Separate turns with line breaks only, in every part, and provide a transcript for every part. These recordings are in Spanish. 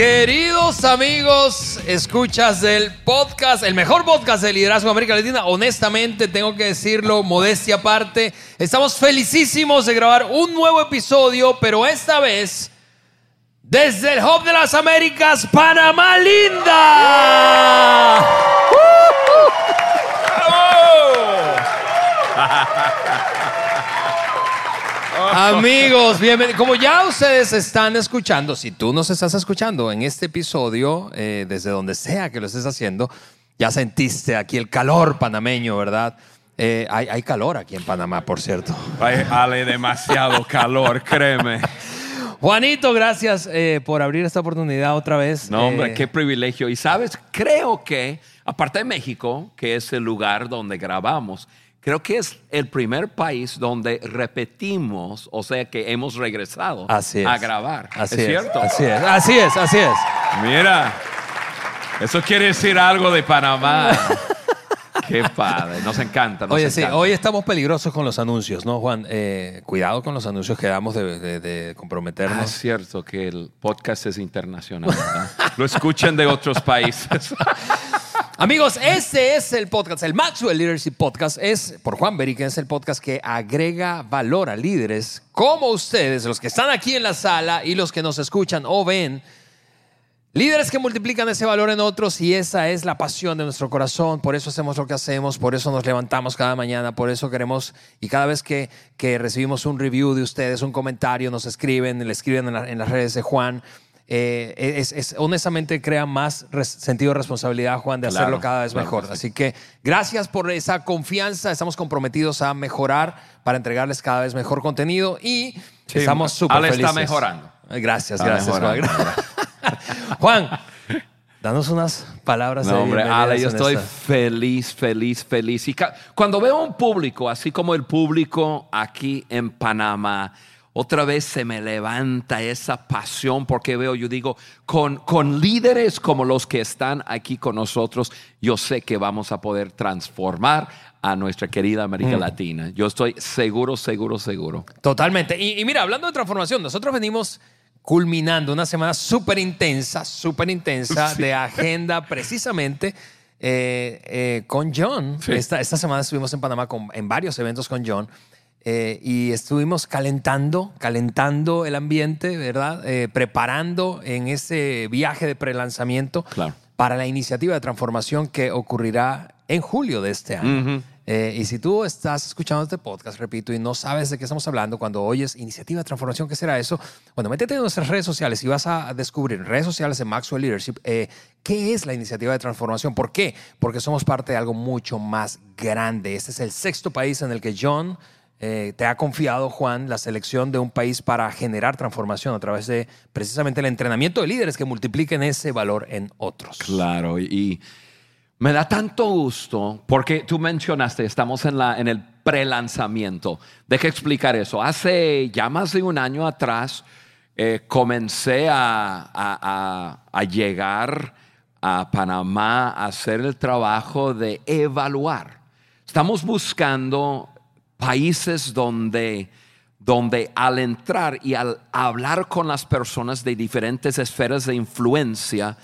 Queridos amigos, escuchas del podcast, el mejor podcast de liderazgo de América Latina. Honestamente, tengo que decirlo, modestia aparte. Estamos felicísimos de grabar un nuevo episodio, pero esta vez desde el Hub de las Américas, Panamá Linda. Amigos, bienvenidos. Como ya ustedes están escuchando, si tú nos estás escuchando en este episodio, eh, desde donde sea que lo estés haciendo, ya sentiste aquí el calor panameño, ¿verdad? Eh, hay, hay calor aquí en Panamá, por cierto.
Ay, Ale, demasiado calor, créeme.
Juanito, gracias eh, por abrir esta oportunidad otra vez.
No, hombre,
Eh,
qué privilegio. Y sabes, creo que, aparte de México, que es el lugar donde grabamos, creo que es el primer país donde repetimos, o sea que hemos regresado
Así
a grabar.
Así
¿Es
es,
cierto?
Así es, así es, así es.
Mira, eso quiere decir algo de Panamá. qué padre, nos encanta. nos
Oye, sí, hoy estamos peligrosos con los anuncios, ¿no, Juan? Eh, cuidado con los anuncios que damos de, de- de
Ah,
comprometernos.
es cierto que el podcast es internacional. ¿verdad? Lo escuchan de otros países.
Amigos, este es el podcast, el Maxwell Leadership Podcast, es por Juan Beri, que es el podcast que agrega valor a líderes como ustedes, los que están aquí en la sala y los que nos escuchan o ven. Líderes que multiplican ese valor en otros y esa es la pasión de nuestro corazón. Por eso hacemos lo que hacemos, por eso nos levantamos cada mañana, por eso queremos y cada vez que, que recibimos un review de ustedes, un comentario, nos escriben, le escriben en las redes de Juan. Eh, es, es- honestamente crea más sentido de responsabilidad, Juan, de
Claro,
hacerlo cada vez
claro
mejor.
sí.
Así que gracias por esa confianza. Estamos comprometidos a mejorar para entregarles cada vez mejor contenido y
Sí,
estamos súper
Ale está
felices.
mejorando.
Gracias,
Está
gracias, Juan.
mejorando.
Juan, danos unas palabras. de
No, hombre,
bienvenidas
Ale, yo estoy
esta-
feliz, feliz, feliz. Y cuando veo un público, así como el público aquí en Panamá, otra vez se me levanta esa pasión porque veo, yo digo, con, con líderes como los que están aquí con nosotros, yo sé que vamos a poder transformar a nuestra querida América
Mm.
Latina. Yo estoy seguro, seguro, seguro.
Totalmente. Y, y mira, hablando de transformación, nosotros venimos culminando una semana súper intensa, súper intensa
Sí.
de agenda precisamente eh, eh, con John.
Sí.
Esta, esta semana estuvimos en Panamá con- en varios eventos con John. Eh, y estuvimos calentando, calentando el ambiente, ¿verdad? Eh, preparando en ese viaje de prelanzamiento
Claro.
para la iniciativa de transformación que ocurrirá en julio de este año.
Ujú.
Eh, y si tú estás escuchando este podcast, repito, y no sabes de qué estamos hablando, cuando oyes iniciativa de transformación, ¿qué será eso? Bueno, métete en nuestras redes sociales y vas a descubrir en redes sociales en Maxwell Leadership eh, qué es la iniciativa de transformación. ¿Por qué? Porque somos parte de algo mucho más grande. Este es el sexto país en el que John eh, te ha confiado, Juan, la selección de un país para generar transformación a través de precisamente el entrenamiento de líderes que multipliquen ese valor en otros.
Claro, y, me da tanto gusto porque tú mencionaste, estamos en, la, en el pre-lanzamiento. Deja explicar eso. Hace ya más de un año atrás eh, comencé a- a- a llegar a Panamá a hacer el trabajo de evaluar. Estamos buscando países donde donde al entrar y al hablar con las personas de diferentes esferas de influencia,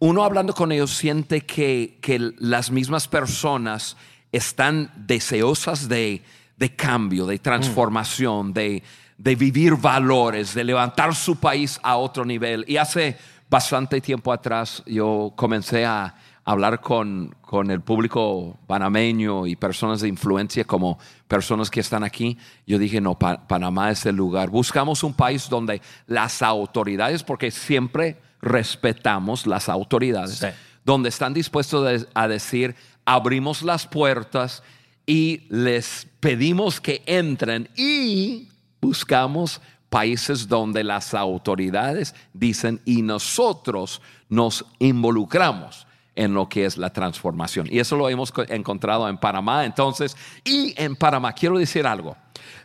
uno hablando con ellos siente que, que las mismas personas están deseosas de, de cambio, de transformación, de, de vivir valores, de levantar su país a otro nivel. Y hace bastante tiempo atrás yo comencé a hablar con, con el público panameño y personas de influencia como personas que están aquí. Yo dije, no, Pa- Panamá es el lugar. Buscamos un país donde las autoridades, porque siempre respetamos las autoridades,
Sí.
donde están dispuestos de- a decir, abrimos las puertas y les pedimos que entren y buscamos países donde las autoridades dicen y nosotros nos involucramos en lo que es la transformación. Y eso lo hemos co- encontrado en Panamá entonces. Y en Panamá, quiero decir algo.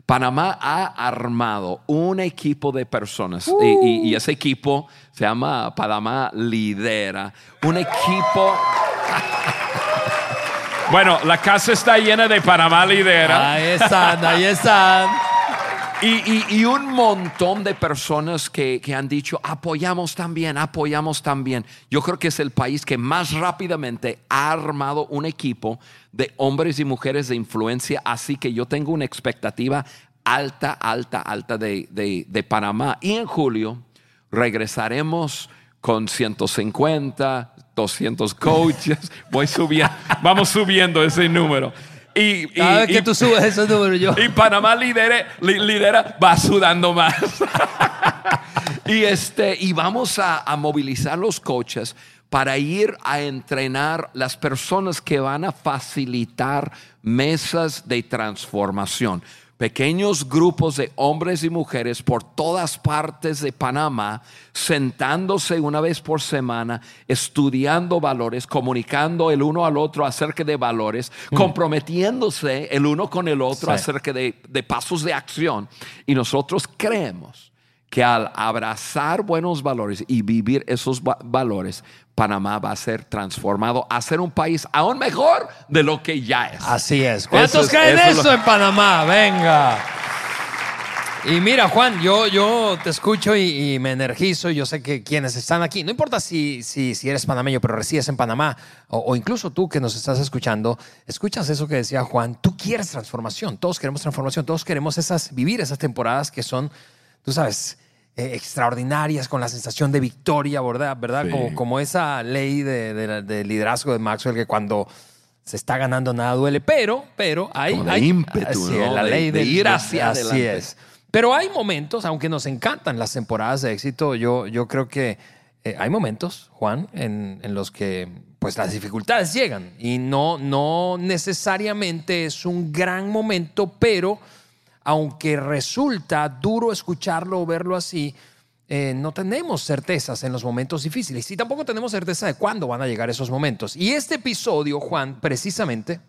Panamá ha armado un equipo de personas y, y- y ese equipo se llama Panamá Lidera. Un equipo... Bueno, la casa está llena de Panamá Lidera.
Ahí están, ahí están.
Y, un montón de personas que, que han dicho, apoyamos también, apoyamos también. Yo creo que es el país que más rápidamente ha armado un equipo de hombres y mujeres de influencia, así que yo tengo una expectativa alta, alta, alta de, de- de Panamá. Y en julio regresaremos con 150, 200 coaches. Voy subiendo, vamos subiendo ese número. Y, y-
Cada
y-
que tú subes esos números, yo.
y Panamá lidere- li- lidera, va sudando más. y, este, y vamos a, a movilizar los coaches para ir a entrenar las personas que van a facilitar mesas de transformación. Pequeños grupos de hombres y mujeres por todas partes de Panamá, sentándose una vez por semana, estudiando valores, comunicando el uno al otro acerca de valores, comprometiéndose el uno con el otro
Sí.
acerca de, de pasos de acción. Y nosotros creemos que al abrazar buenos valores y vivir esos va- valores, Panamá va a ser transformado a ser un país aún mejor de lo que ya es.
Así es. ¿Cuántos
Eso es-
creen
eso es
eso
lo-
en Panamá? Venga. Y mira, Juan, yo, yo te escucho y, y me energizo. Yo sé que quienes están aquí, no importa si, si, si eres panameño, pero resides en Panamá, o, o incluso tú que nos estás escuchando, escuchas eso que decía Juan. Tú quieres transformación. Todos queremos transformación. Todos queremos esas, vivir esas temporadas que son, tú sabes, eh, extraordinarias, con la sensación de victoria, ¿verdad? ¿verdad?
Sí.
Como, como esa ley de, de la- de liderazgo de Maxwell que cuando se está ganando nada duele, pero, pero hay,
Como de
hay-
ímpetu, ¿no?
es, la ley
de ir hacia
así
adelante.
es. Pero hay momentos, aunque nos encantan las temporadas de éxito, yo, yo creo que eh, hay momentos, Juan, en, en los que pues las dificultades llegan y no, no necesariamente es un gran momento, pero aunque resulta duro escucharlo o verlo así, eh, no tenemos certezas en los momentos difíciles y tampoco tenemos certeza de cuándo van a llegar esos momentos. Y este episodio, Juan, precisamente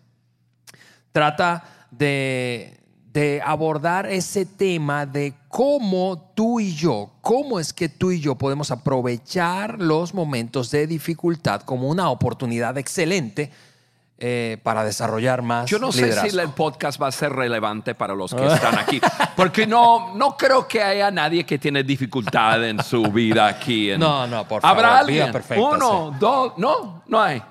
trata de, de abordar ese tema de cómo tú y yo, cómo es que tú y yo podemos aprovechar los momentos de dificultad como una oportunidad excelente eh, para desarrollar más
Yo no sé
liderazgo.
si el podcast va a ser relevante para los que están aquí, porque no, no creo que haya nadie que tiene dificultad en su vida aquí. en-
No, no, por
¿Habrá
favor, vida
alguien?
perfecta,
Uno, dos, no, no hay.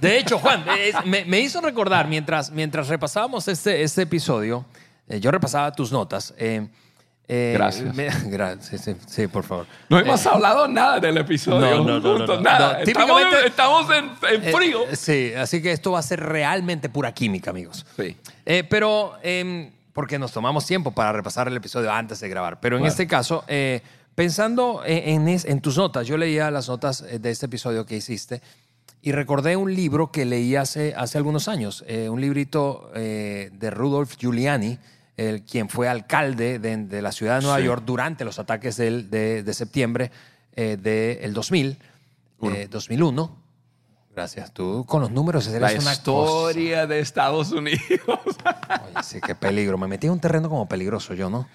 De hecho, Juan, es- me, me hizo recordar mientras, mientras repasábamos este, este episodio, eh, yo repasaba tus notas. eh, eh,
Gracias.
me- gra- sí, sí, por favor.
No hemos hablado nada del episodio.
no, no, no,
juntos,
no.
nada.
No,
Estamos,
típicamente-
estamos en, en
Eh,
frío.
eh, sí, así que esto va a ser realmente pura química, amigos.
Sí.
Eh, pero, em, porque nos tomamos tiempo para repasar el episodio antes de grabar. Pero en
Claro.
este caso, eh, pensando en, en es- en tus notas, yo leía las notas eh, de este episodio que hiciste y recordé un libro que leí hace, hace algunos años, eh, un librito eh, de Rudolf Giuliani, el, quien fue alcalde de, de la ciudad de Nueva
Sí.
York durante los ataques del- de, de septiembre eh, del 2000,
Uno.
eh, 2001. Gracias. Tú con los números eres
La
una cosa.
historia de Estados Unidos.
Oye, sí, qué peligro. Me metí en un terreno como peligroso yo, ¿no?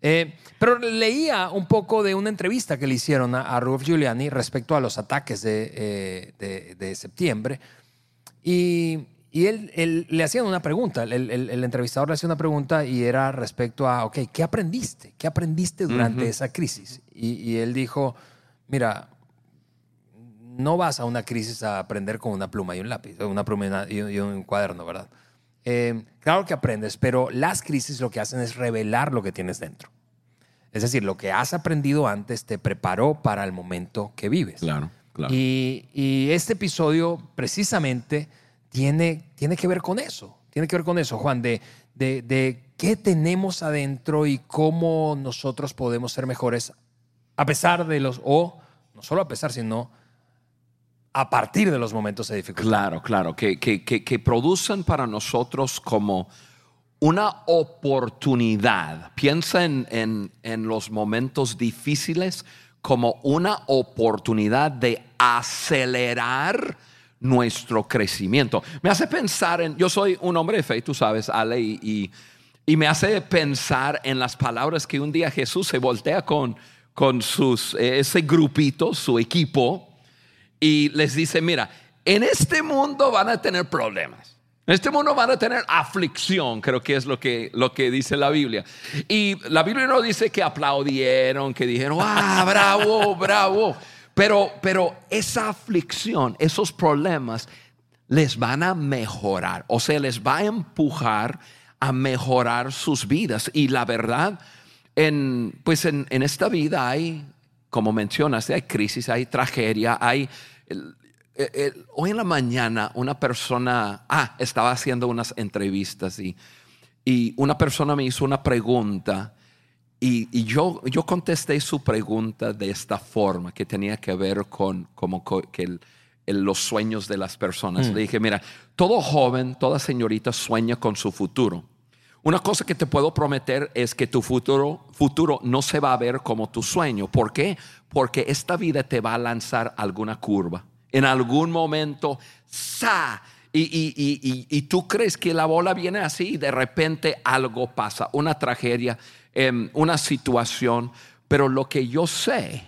Eh, pero leía un poco de una entrevista que le hicieron a, a Rudolph Giuliani respecto a los ataques de, eh, de- de septiembre. Y, y él, él- le hacían una pregunta. El, el- el entrevistador le hacía una pregunta y era respecto a, ok, ¿qué aprendiste? ¿Qué aprendiste durante
Ujú.
esa crisis? Y, y él dijo, mira, no vas a una crisis a aprender con una pluma y un lápiz, una pluma y un- y un cuaderno, ¿verdad? Eh, claro que aprendes, pero las crisis lo que hacen es revelar lo que tienes dentro. Es decir, lo que has aprendido antes te preparó para el momento que vives.
Claro, claro.
Y, y este episodio precisamente tiene, tiene que ver con eso. Tiene que ver con eso, Juan, de, de, de qué tenemos adentro y cómo nosotros podemos ser mejores a pesar de los, o no solo a pesar, sino a partir de los momentos de dificultad.
Claro, claro, que, que, que, que producen para nosotros como una oportunidad. Piensa en, en, en los momentos difíciles como una oportunidad de acelerar nuestro crecimiento. Me hace pensar en, yo soy un hombre de fe, tú sabes, Ale, y, y, me hace pensar en las palabras que un día Jesús se voltea con, con sus, eh, ese grupito, su equipo, y les dice, mira, en este mundo van a tener problemas. En este mundo van a tener aflicción, creo que es lo que, lo que dice la Biblia. Y la Biblia no dice que aplaudieron, que dijeron, ah, bravo, bravo. Pero, pero esa aflicción, esos problemas, les van a mejorar, o sea, les va a empujar a mejorar sus vidas. Y la verdad, en, pues en, en esta vida hay, como mencionas, hay crisis, hay tragedia, hay hoy en la mañana una persona, ah, estaba haciendo unas entrevistas y, y una persona me hizo una pregunta y, yo, yo contesté su pregunta de esta forma, que tenía que ver con como que los sueños de las personas. Mm. Le dije, mira, todo joven, toda señorita sueña con su futuro. Una cosa que te puedo prometer es que tu futuro, futuro no se va a ver como tu sueño. ¿Por qué? Porque esta vida te va a lanzar alguna curva en algún momento, ¡sa! Y, tú crees que la bola viene así y de repente algo pasa, una tragedia, em, una situación. Pero lo que yo sé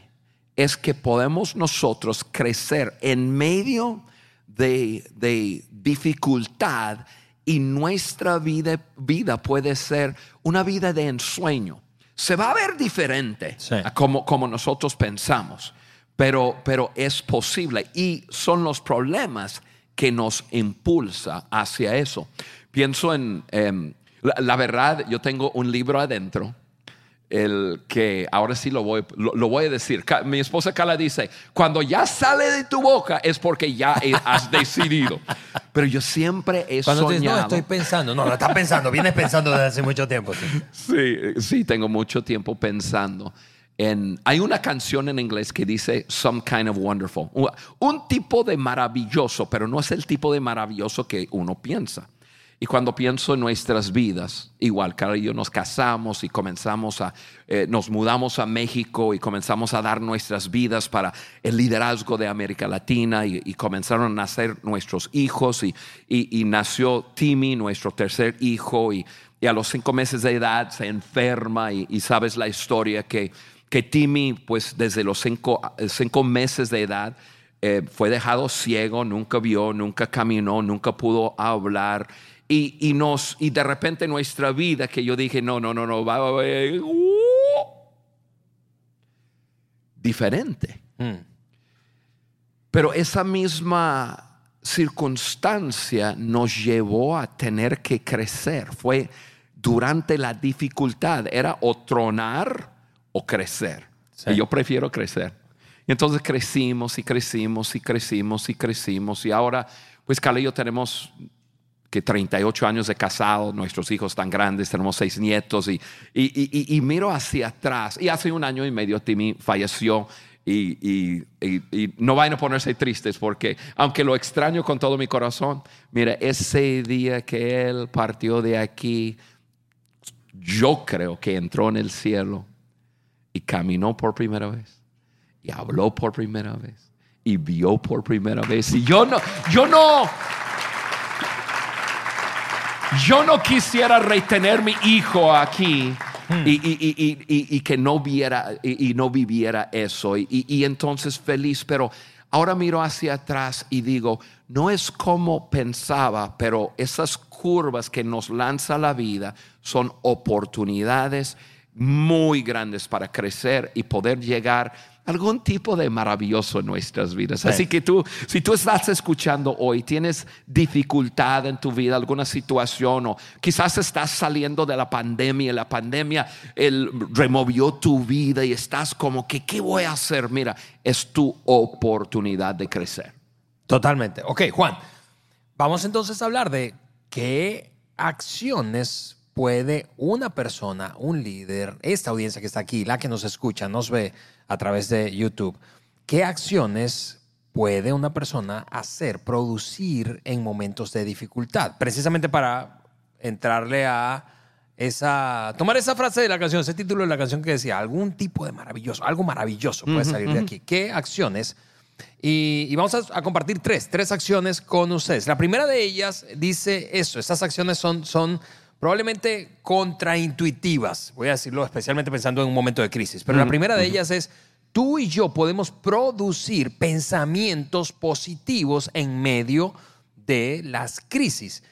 es que podemos nosotros crecer en medio de, dificultad y nuestra vida, vida, puede ser una vida de ensueño. Se va a ver diferente como, como nosotros pensamos pero, es posible y son los problemas que nos impulsa hacia eso. Pienso en, em, la, verdad, yo tengo un libro adentro, el que ahora sí lo voy, lo, voy a decir. Mi esposa Carla dice, cuando ya sale de tu boca es porque ya has decidido. Pero yo siempre he
cuando
soñado.
no, estoy pensando. No, lo estás pensando. Vienes pensando desde hace mucho tiempo.
sí, sí tengo mucho tiempo pensando hay una canción en inglés que dice Some Kind of Wonderful. Un tipo de maravilloso, pero no es el tipo de maravilloso que uno piensa. Y cuando pienso en nuestras vidas, igual, Carlos y yo nos casamos y comenzamos a, eh, nos mudamos a México y comenzamos a dar nuestras vidas para el liderazgo de América Latina y, comenzaron a nacer nuestros hijos y, y, nació Timmy, nuestro tercer hijo, y, a los cinco meses de edad se enferma y sabes la historia que que Timmy, pues desde los cinco, meses de edad, eh, fue dejado ciego, nunca vio, nunca caminó, nunca pudo hablar. Y, nos, y de repente nuestra vida, que yo dije, no, no, no, no, va, a uh, diferente. Hmm. Pero esa misma circunstancia nos llevó a tener que crecer. Fue durante la dificultad, era o tronar o crecer. Y yo prefiero crecer. Y entonces crecimos y crecimos y crecimos y crecimos. Y ahora, pues Carla y yo tenemos que 38 años de casado, nuestros hijos tan grandes, tenemos seis nietos y, y, y, miro hacia atrás. Y hace un año y medio Timmy falleció y, no vayan a ponerse tristes porque aunque lo extraño con todo mi corazón, mira, ese día que él partió de aquí, yo creo que entró en el cielo y caminó por primera vez y habló por primera vez y vio por primera vez. Y yo no, yo no, yo no quisiera retener mi hijo aquí. Hmm. Y, que no viera y, no viviera eso. y entonces feliz, pero ahora miro hacia atrás y digo, no es como pensaba, pero esas curvas que nos lanza la vida son oportunidades muy grandes para crecer y poder llegar algún tipo de maravilloso en nuestras vidas. Así que tú, si tú estás escuchando hoy, tienes dificultad en tu vida, alguna situación, o quizás estás saliendo de la pandemia, la pandemia removió tu vida y estás como que, ¿qué voy a hacer? Mira, es tu oportunidad de crecer.
Totalmente. Ok, Juan, vamos entonces a hablar de qué acciones puede una persona, un líder, esta audiencia que está aquí, la que nos escucha, nos ve a través de YouTube, qué acciones puede una persona hacer, producir en momentos de dificultad? Precisamente para entrarle a esa, tomar esa frase de la canción, ese título de la canción que decía, algún tipo de maravilloso, algo maravilloso puede salir de aquí. ¿Qué acciones? Y, vamos a, a, compartir tres, tres acciones con ustedes. La primera de ellas dice eso, estas acciones son, son probablemente contraintuitivas, voy a decirlo especialmente pensando en un momento de crisis, pero la primera de ellas es, tú y yo podemos producir pensamientos positivos en medio de las crisis.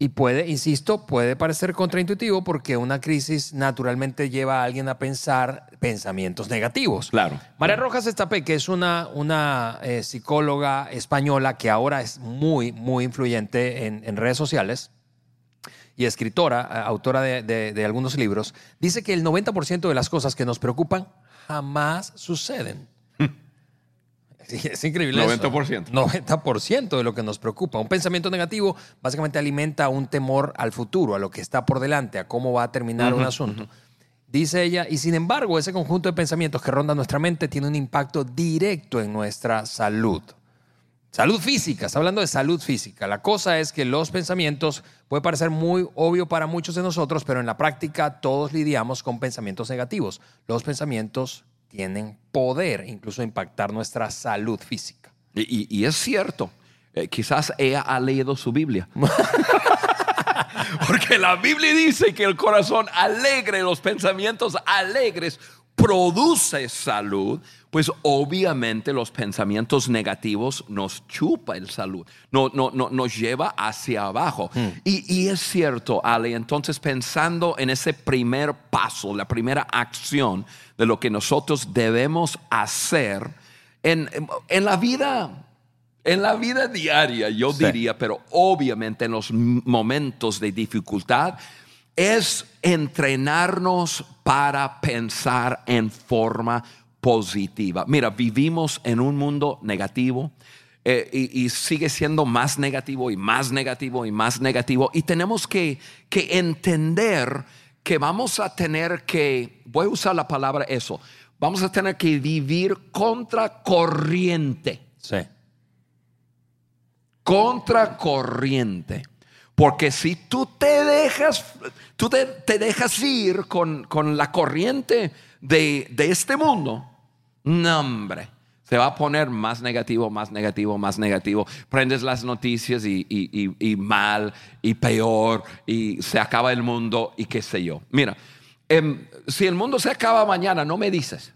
Y puede, insisto, puede parecer contraintuitivo porque una crisis naturalmente lleva a alguien a pensar pensamientos negativos.
Claro.
María Rojas Estapé, que es una, una eh, psicóloga española que ahora es muy, muy influyente en, en redes sociales y escritora, autora de, de- de algunos libros, dice que el 90% de las cosas que nos preocupan jamás suceden. Es increíble. eso.
90%.
90% de lo que nos preocupa. Un pensamiento negativo básicamente alimenta un temor al futuro, a lo que está por delante, a cómo va a terminar un asunto. Dice ella, y sin embargo, ese conjunto de pensamientos que ronda nuestra mente tiene un impacto directo en nuestra salud. Salud física, está hablando de salud física. La cosa es que los pensamientos puede parecer muy obvio para muchos de nosotros, pero en la práctica todos lidiamos con pensamientos negativos. Los pensamientos tienen poder, incluso impactar nuestra salud física.
Y, y- y es cierto. Eh, quizás ella ha leído su Biblia. Porque la Biblia dice que el corazón alegre, los pensamientos alegres, produce salud. Pues obviamente los pensamientos negativos nos chupa el salud, no, no, no, nos lleva hacia abajo. Y, y es cierto, Ale, entonces pensando en ese primer paso, la primera acción de lo que nosotros debemos hacer en, en la vida en la vida diaria, yo
Sí.
diría, pero obviamente en los momentos de dificultad, es entrenarnos para pensar en forma positiva. Mira, vivimos en un mundo negativo. eh, y, y sigue siendo más negativo y más negativo y más negativo. Y tenemos que, que entender que vamos a tener que, voy a usar la palabra eso, vamos a tener que vivir contra corriente
Sí.
contracorriente. Porque si tú te dejas, tú te, te dejas ir con, con la corriente de, de este mundo, no hombre, se va a poner más negativo, más negativo, más negativo. Prendes las noticias y, y- y- y mal y peor y se acaba el mundo y qué sé yo. Mira, em, si el mundo se acaba mañana, no me dices.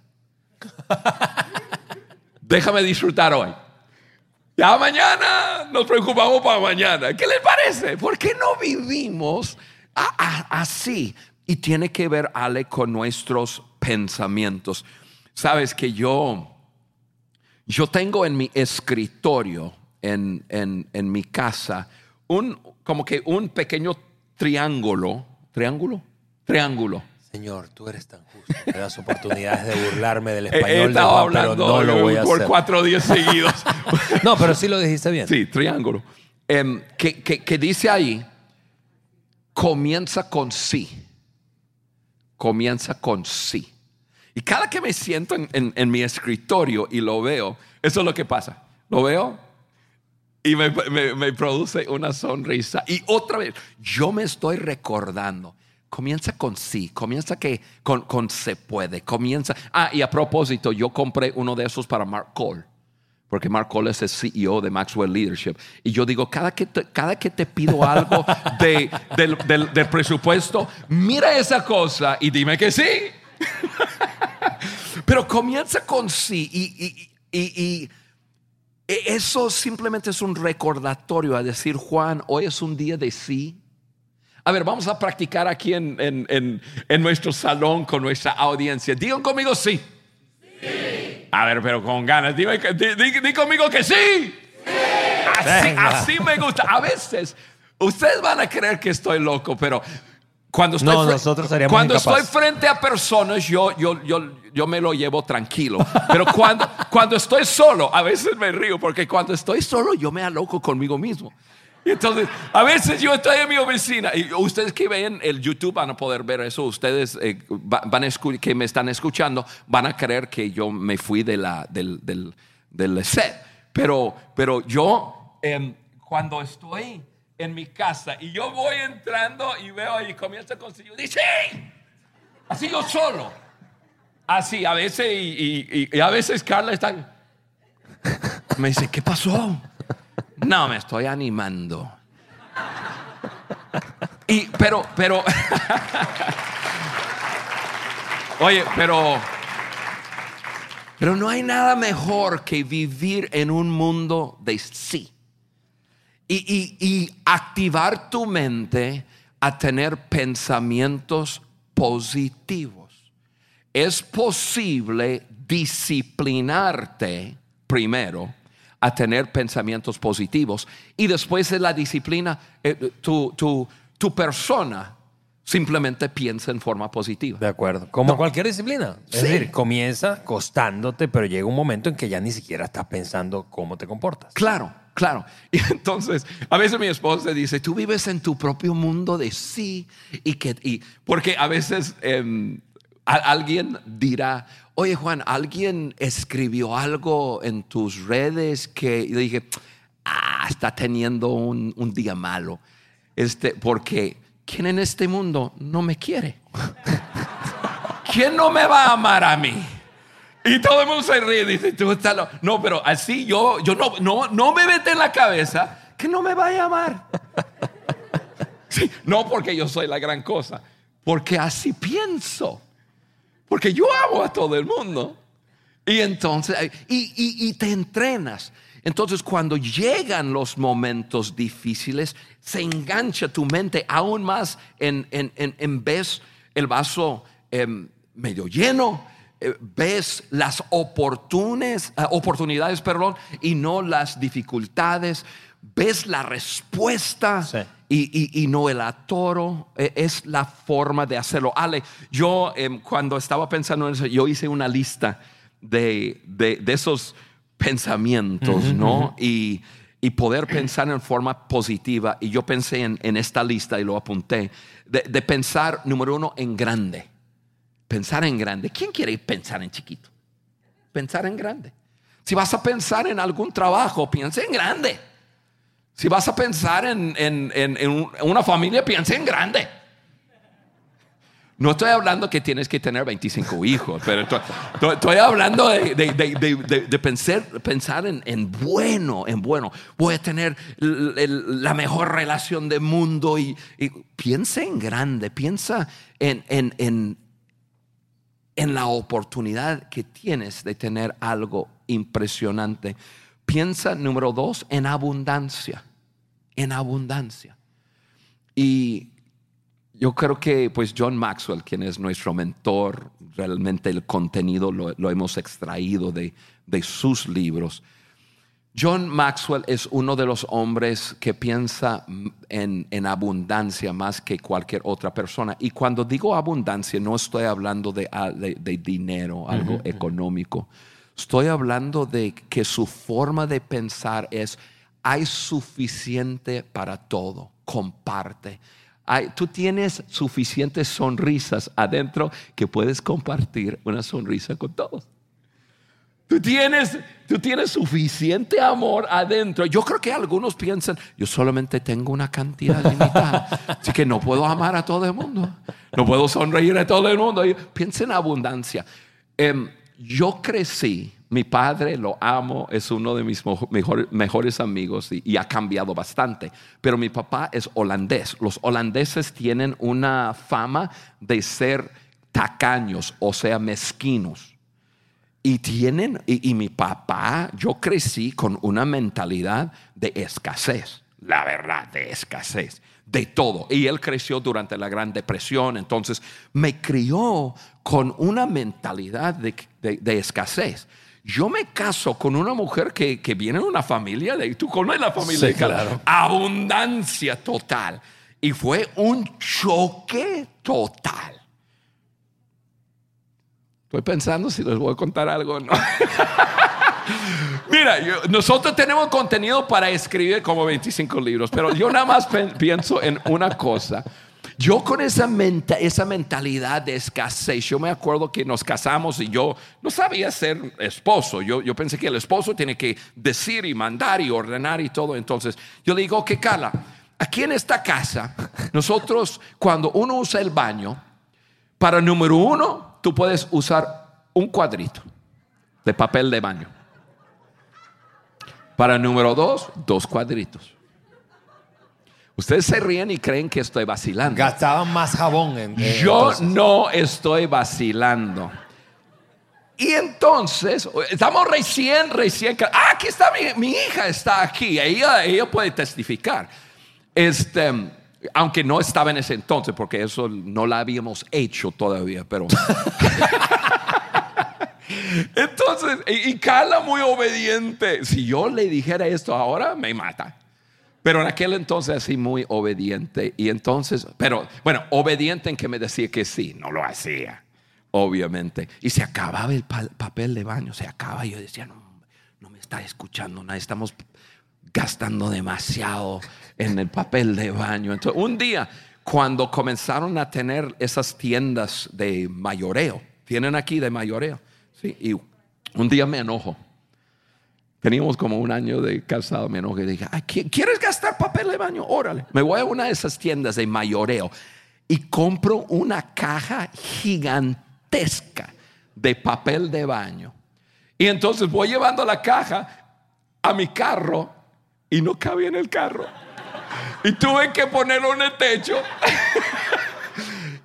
Déjame disfrutar hoy. Ya mañana nos preocupamos para mañana. ¿Qué les parece? ¿Por qué no vivimos a- a- así? Y tiene que ver, Ale, con nuestros pensamientos. Sabes que yo, yo tengo en mi escritorio, en, en- en mi casa, un, como que un pequeño triángulo. ¿Triángulo? Triángulo.
Señor, tú eres tan justo. Me das oportunidades de burlarme del
He,
español de Juan, pero
hablando
no lo voy a
por
hacer.
cuatro días seguidos.
No, pero sí lo dijiste bien.
Sí, triángulo. Em, que, que- que dice ahí, comienza con sí. Comienza con sí. Y cada que me siento en, en- mi escritorio y lo veo, eso es lo que pasa. Lo veo y me, me- me produce una sonrisa. Y otra vez, yo me estoy recordando. Comienza con sí, comienza que con, con se puede, comienza. Ah, y a propósito, yo compré uno de esos para Mark Cole porque Mark Cole es el CEO de Maxwell Leadership. Y yo digo, cada que te, cada que te pido algo de- del, del- del presupuesto, mira esa cosa y dime que sí. Pero comienza con sí y, y- y- y- y eso simplemente es un recordatorio a decir, Juan, hoy es un día de sí. A ver, vamos a practicar aquí en, en- en- en nuestro salón con nuestra audiencia. Digan conmigo sí. A ver, pero con ganas. Dime di, di- di conmigo que sí. Así,
Venga.
así me gusta. A veces, ustedes van a creer que estoy loco, pero cuando estoy,
No, nosotros
cuando
incapaces.
estoy frente a personas, yo, yo, yo, yo me lo llevo tranquilo. Pero cuando, cuando estoy solo, a veces me río, porque cuando estoy solo, yo me aloco conmigo mismo. Y entonces, a veces yo estoy en mi oficina y ustedes que ven el YouTube van a poder ver eso. Ustedes eh, va- van a que me están escuchando van a creer que yo me fui de la, del, del, del set. Pero, pero yo, em, cuando estoy en mi casa y yo voy entrando y veo y comienza con yo dice, ¡Sí! así yo solo. Así, a veces, y- y a veces Carla está. Me dice, ¿qué pasó? No, me estoy animando. Y, pero, pero. Oye, pero. Pero no hay nada mejor que vivir en un mundo de sí. Y, y- y activar tu mente a tener pensamientos positivos. Es posible disciplinarte primero a tener pensamientos positivos y después de la disciplina, eh, tu, tu- tu persona simplemente piensa en forma positiva.
De acuerdo. Como cualquier disciplina. Es
Sí.
decir, comienza costándote, pero llega un momento en que ya ni siquiera estás pensando cómo te comportas.
Claro, claro. Y entonces, a veces mi esposa dice, tú vives en tu propio mundo de sí y que, y, porque a veces em, alguien dirá, oye Juan, alguien escribió algo en tus redes que yo dije, ah, está teniendo un, un día malo. Este, porque, ¿quién en este mundo no me quiere? ¿Quién no me va a amar a mí? Y todo el mundo se ríe, dice, tú estás loco". No, pero así yo, yo no, no, no me mete en la cabeza que no me va a llamar. No porque yo soy la gran cosa, porque así pienso. Porque yo amo a todo el mundo. Y entonces, y, y- y te entrenas. Entonces, cuando llegan los momentos difíciles, se engancha tu mente aún más en, en, en, en ves el vaso em, medio lleno, ves las oportunes, ah, oportunidades, perdón, y no las dificultades, ves la respuesta
Sí.
y, y- y no el atoro. Eh, Es la forma de hacerlo. Ale, yo em, cuando estaba pensando en eso, yo hice una lista de, de- de esos pensamientos, ¿no? Y, y poder pensar en forma positiva. Y yo pensé en, en esta lista y lo apunté. De, de pensar, número uno, en grande. Pensar en grande. ¿Quién quiere pensar en chiquito? Pensar en grande. Si vas a pensar en algún trabajo, piensa en grande. Si vas a pensar en, en- en- en un- en una familia, piensa en grande. No estoy hablando que tienes que tener 25 hijos, pero estoy, hablando de, de- de- de- pensar, pensar en, en bueno, en bueno. Voy a tener la mejor relación del mundo y, y piensa en grande, piensa en, en- en- en la oportunidad que tienes de tener algo impresionante. Piensa, número dos, en abundancia, en abundancia. Y yo creo que pues John Maxwell, quien es nuestro mentor, realmente el contenido lo, hemos extraído de, de sus libros. John Maxwell es uno de los hombres que piensa en, en abundancia más que cualquier otra persona. Y cuando digo abundancia, no estoy hablando de, ah, de- de dinero, algo económico. Estoy hablando de que su forma de pensar es, hay suficiente para todo, comparte. Hay- tú tienes suficientes sonrisas adentro que puedes compartir una sonrisa con todos. Tú tienes, tú tienes suficiente amor adentro. Yo creo que algunos piensan, yo solamente tengo una cantidad limitada, así que no puedo amar a todo el mundo, no puedo sonreír a todo el mundo. Piensa en abundancia. Em, yo crecí, mi padre lo amo, es uno de mis mejor- mejores amigos y, y ha cambiado bastante, pero mi papá es holandés. Los holandeses tienen una fama de ser tacaños, o sea, mezquinos. Y tienen, y, y mi papá, yo crecí con una mentalidad de escasez, la verdad, de escasez, de todo. Y él creció durante la Gran Depresión, entonces me crió con una mentalidad de, de- de escasez. Yo me caso con una mujer que, que viene de una familia, de, tú conoces la familia,
Sí, claro.
abundancia total. Y fue un choque total. Estoy pensando si les voy a contar algo o no. Mira, yo- nosotros tenemos contenido para escribir como 25 libros, pero yo nada más pienso en una cosa. Yo con esa, menta- esa mentalidad de escasez, yo me acuerdo que nos casamos y yo no sabía ser esposo. Yo, yo pensé que el esposo tiene que decir y mandar y ordenar y todo. Entonces yo le digo, ok, Carla, aquí en esta casa, nosotros cuando uno usa el baño, para número uno, tú puedes usar un cuadrito de papel de baño. Para número dos, dos cuadritos. Ustedes se ríen y creen que estoy vacilando.
Gastaban más jabón en.
Yo
entonces.
no estoy vacilando. Y entonces, estamos recién, recién. Ah, aquí está mi, mi hija, está aquí. Ella, ella puede testificar. Este, aunque no estaba en ese entonces, porque eso no la habíamos hecho todavía, pero. entonces, y, Carla muy obediente. Si yo le dijera esto ahora, me mata. Pero en aquel entonces así muy obediente. Y entonces, pero bueno, obediente en que me decía que sí, no lo hacía, obviamente. Y se acababa el pa- papel de baño, se acaba. Y yo decía, no, no me está escuchando nada, estamos gastando demasiado en el papel de baño. Entonces, un día, cuando comenzaron a tener esas tiendas de mayoreo, tienen aquí de mayoreo, ¿sí? y un día me enojo. Teníamos como un año de casado, me enojé y dije, "Ay, ¿qui- ¿quieres gastar papel de baño? Órale. Me voy a una de esas tiendas de mayoreo y compro una caja gigantesca de papel de baño. Y entonces voy llevando la caja a mi carro y no cabía en el carro. Y tuve que ponerlo en el techo.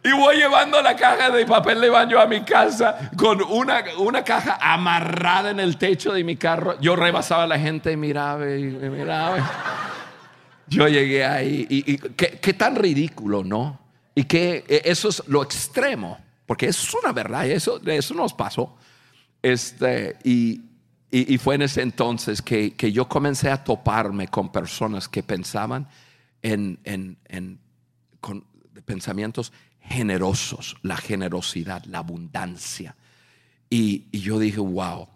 Y voy llevando la caja de papel de baño a mi casa con una, una caja amarrada en el techo de mi carro. Yo rebasaba a la gente y miraba y miraba. Yo llegué ahí y, y qué, qué tan ridículo, ¿no? Y que eso es lo extremo, porque eso es una verdad, eso, eso nos pasó. Este, y, y- fue en ese entonces que, que yo comencé a toparme con personas que pensaban en, en- en- con pensamientos generosos, la generosidad, la abundancia. Y, y yo dije, wow,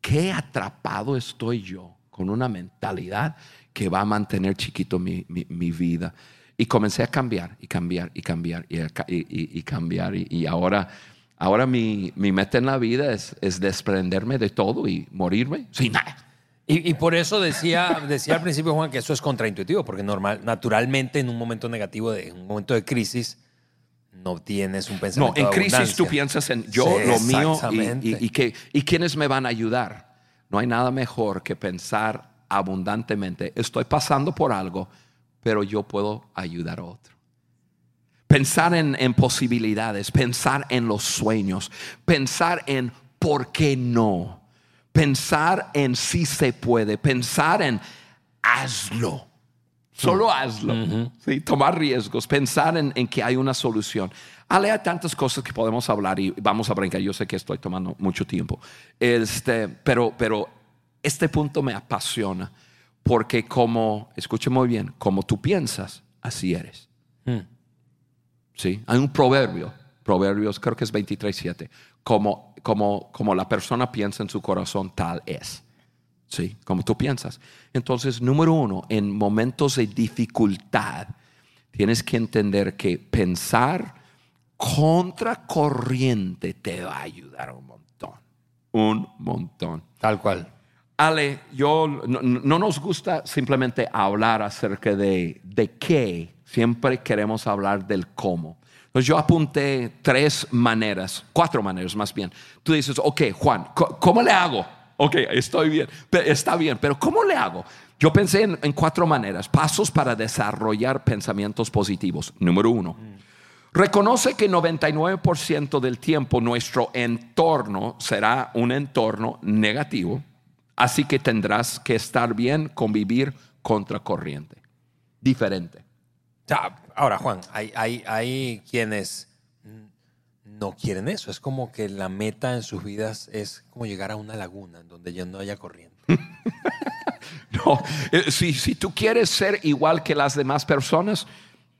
qué atrapado estoy yo con una mentalidad que va a mantener chiquito mi, mi- mi vida. Y comencé a cambiar y cambiar y cambiar y, cambiar. Y ahora, ahora mi, mi meta en la vida es, es desprenderme de todo y morirme sin nada.
Y, y por eso decía, decía al principio Juan que eso es contraintuitivo, porque normal, naturalmente en un momento negativo, de, en un momento de crisis, no tienes un
No,
pensamiento
en
de
crisis tú piensas en yo,
Sí,
lo mío y, y, y que, y quiénes me van a ayudar. No hay nada mejor que pensar abundantemente. Estoy pasando por algo, pero yo puedo ayudar a otro. Pensar en, en posibilidades, pensar en los sueños, pensar en por qué no, pensar en si se puede, pensar en hazlo. Solo hazlo. Sí, tomar riesgos, pensar en, en que hay una solución. Ale, hay tantas cosas que podemos hablar y vamos a brincar. Yo sé que estoy tomando mucho tiempo. Este, pero, pero este punto me apasiona porque como, escuche muy bien, como tú piensas, así eres. ¿Sí? Hay un proverbio, proverbios creo que es 23.7, como, como, como la persona piensa en su corazón, tal es. ¿sí? Como tú piensas. Entonces, número uno, en momentos de dificultad, tienes que entender que pensar contra corriente te va a ayudar un montón. Un montón.
Tal cual.
Ale, yo no, no nos gusta simplemente hablar acerca de, de qué, siempre queremos hablar del cómo. Entonces yo apunté tres maneras, cuatro maneras más bien. Tú dices, ok, Juan, ¿cómo le hago? Ok, estoy bien, está bien, pero ¿cómo le hago? Yo pensé en, en cuatro maneras, pasos para desarrollar pensamientos positivos. Número uno, Reconoce que 99% del tiempo nuestro entorno será un entorno negativo, así que tendrás que estar bien, convivir contra corriente. Diferente.
Ahora, Juan, hay, hay, hay quienes no quieren eso. Es como que la meta en sus vidas es como llegar a una laguna en donde ya no haya corriente.
No, eh, si, si tú quieres ser igual que las demás personas,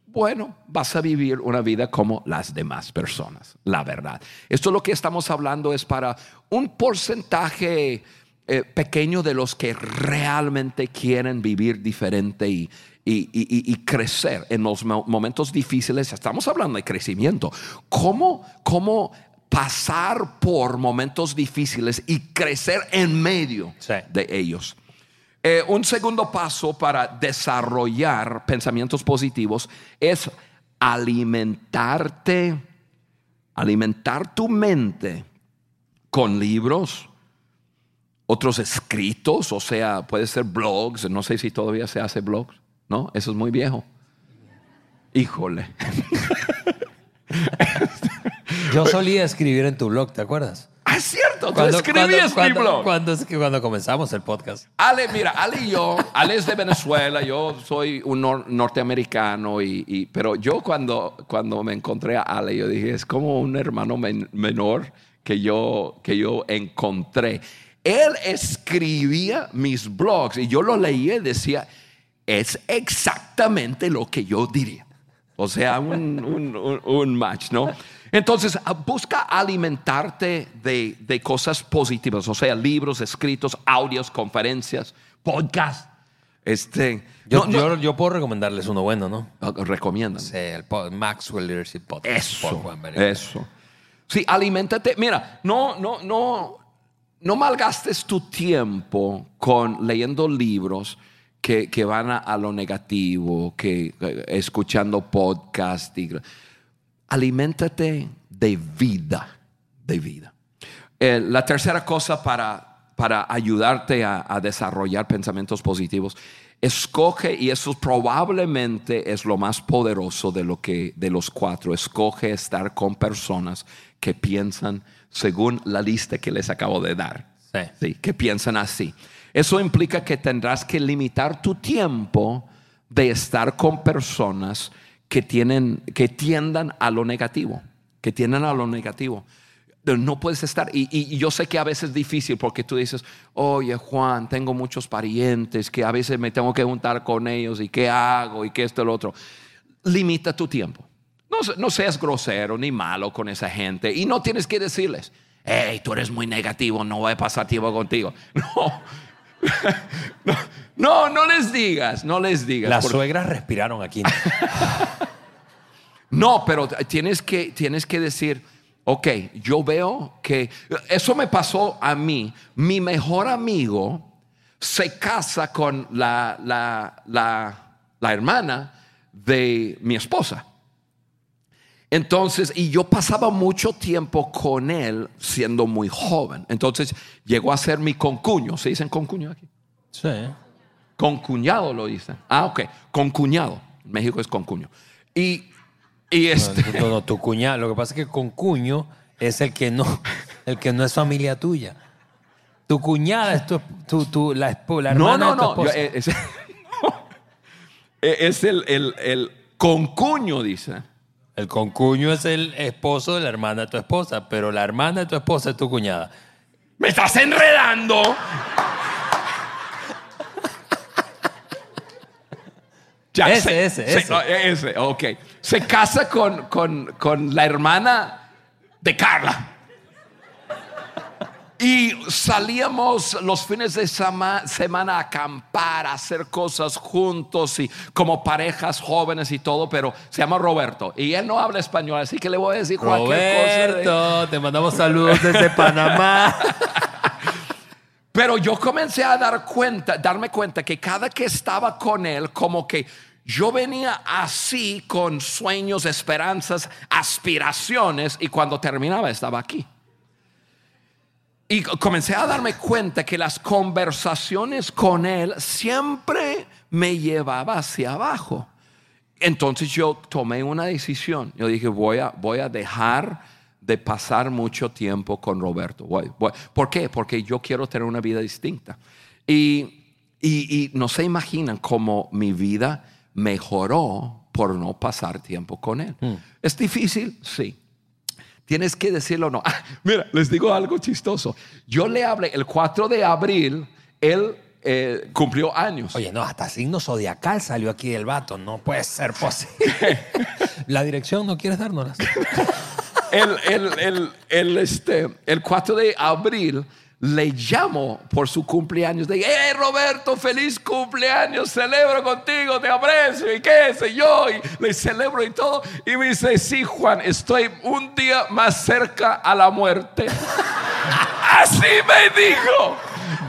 bueno, vas a vivir una vida como las demás personas, la verdad. Esto lo que estamos hablando es para un porcentaje eh, pequeño de los que realmente quieren vivir diferente y, y- y- y- y crecer en los mo- momentos difíciles. Estamos hablando de crecimiento. ¿Cómo, cómo pasar por momentos difíciles y crecer en medio
Sí.
de ellos? Eh, un segundo paso para desarrollar pensamientos positivos es alimentarte, alimentar tu mente con libros, otros escritos, o sea, puede ser blogs, no sé si todavía se hace blogs, ¿no? Eso es muy viejo. Híjole.
Yo solía escribir en tu blog, ¿te acuerdas?
Ah, es cierto, tú
Cuando,
escribías
cuando-
mi blog.
cuando- cuando- cuando comenzamos el podcast.
Ale, mira, Ale y yo, Ale es de Venezuela, yo soy un nor- norteamericano, y, y- pero yo cuando, cuando me encontré a Ale, yo dije, es como un hermano men- menor que yo, que yo encontré. Él escribía mis blogs y yo lo leía y decía, es exactamente lo que yo diría. O sea, un, un- un- un match, ¿no? Entonces, ah, busca alimentarte de, de cosas positivas, o sea, libros, escritos, audios, conferencias, podcasts. Este,
Yo,
no, no,
yo, yo puedo recomendarles uno bueno, ¿no?
ah, recomiendan.
Sí, el Maxwell Leadership Podcast.
Eso, eso. Sí, aliméntate. Mira, no, no, no, no malgastes tu tiempo con leyendo libros que, que van a, a lo negativo, que eh, escuchando podcast. Y, aliméntate de vida, de vida. Eh, la tercera cosa para, para ayudarte a, a desarrollar pensamientos positivos, escoge, y eso probablemente es lo más poderoso de, lo que, de los cuatro, escoge estar con personas que piensan según la lista que les acabo de dar.
Sí.
Sí, que piensan así. Eso implica que tendrás que limitar tu tiempo de estar con personas que, tienen, que tiendan a lo negativo, que tiendan a lo negativo. No puedes estar, y, yo sé que a veces es difícil porque tú dices, oye Juan, tengo muchos parientes que a veces me tengo que juntar con ellos y qué hago y qué esto y lo otro. Limita tu tiempo. No, no seas grosero ni malo con esa gente y no tienes que decirles, hey, tú eres muy negativo, no voy a pasar tiempo contigo. No, no, no, les digas, no les digas.
Las
porque-
suegras respiraron aquí.
no, pero tienes que, tienes que decir, ok, yo veo que eso me pasó a mí. Mi mejor amigo se casa con la, la, la, la hermana de mi esposa. Entonces, y yo pasaba mucho tiempo con él siendo muy joven. Entonces, llegó a ser mi concuño. ¿Se dicen concuño aquí?
Sí.
Concuñado lo dicen. Ah, ok. Concuñado. En México es concuño. Y, y este.
No, no, tu cuñado. Lo que pasa es que con cuño es el que no, el que no es familia tuya. Tu cuñada es tu, tu- tu- la, la
No,
hermana
no,
de tu
no. Yo, eh, es, es el, el, el concuño, dice.
El concuño es el esposo de la hermana de tu esposa, pero la hermana de tu esposa es tu cuñada.
¡Me estás enredando! Ya,
Ese,
se-
ese,
se-
ese.
no, ese, ok. Se casa con, con, con la hermana de Carla. Y salíamos los fines de semana a acampar, a hacer cosas juntos y como parejas jóvenes y todo, pero se llama Roberto y él no habla español, así que le voy a decir cualquier cosa. de-
Roberto, te mandamos saludos desde Panamá.
Pero yo comencé a dar cuenta, darme cuenta que cada que estaba con él, como que yo venía así con sueños, esperanzas, aspiraciones, y cuando terminaba estaba aquí. Y comencé a darme cuenta que las conversaciones con él siempre me llevaba hacia abajo. Entonces yo tomé una decisión. Yo dije, voy a, voy a dejar de pasar mucho tiempo con Roberto. Voy- voy- ¿Por qué? Porque yo quiero tener una vida distinta. Y, y- y no se imaginan cómo mi vida mejoró por no pasar tiempo con él. ¿Es difícil? Sí. Tienes que decirlo o no. Ah, mira, les digo algo chistoso. Yo le hablé el 4 de abril, él eh, cumplió años.
Oye, no, hasta signo zodiacal salió aquí del vato. No puede ser posible. La dirección no quieres dárnoslas.
el, el, el, el, este, el 4 de abril le llamo por su cumpleaños. De, hey Roberto, feliz cumpleaños, celebro contigo, te aprecio y qué sé yo. Y le celebro y todo. Y me dice, sí Juan, estoy un día más cerca a la muerte. Así me dijo.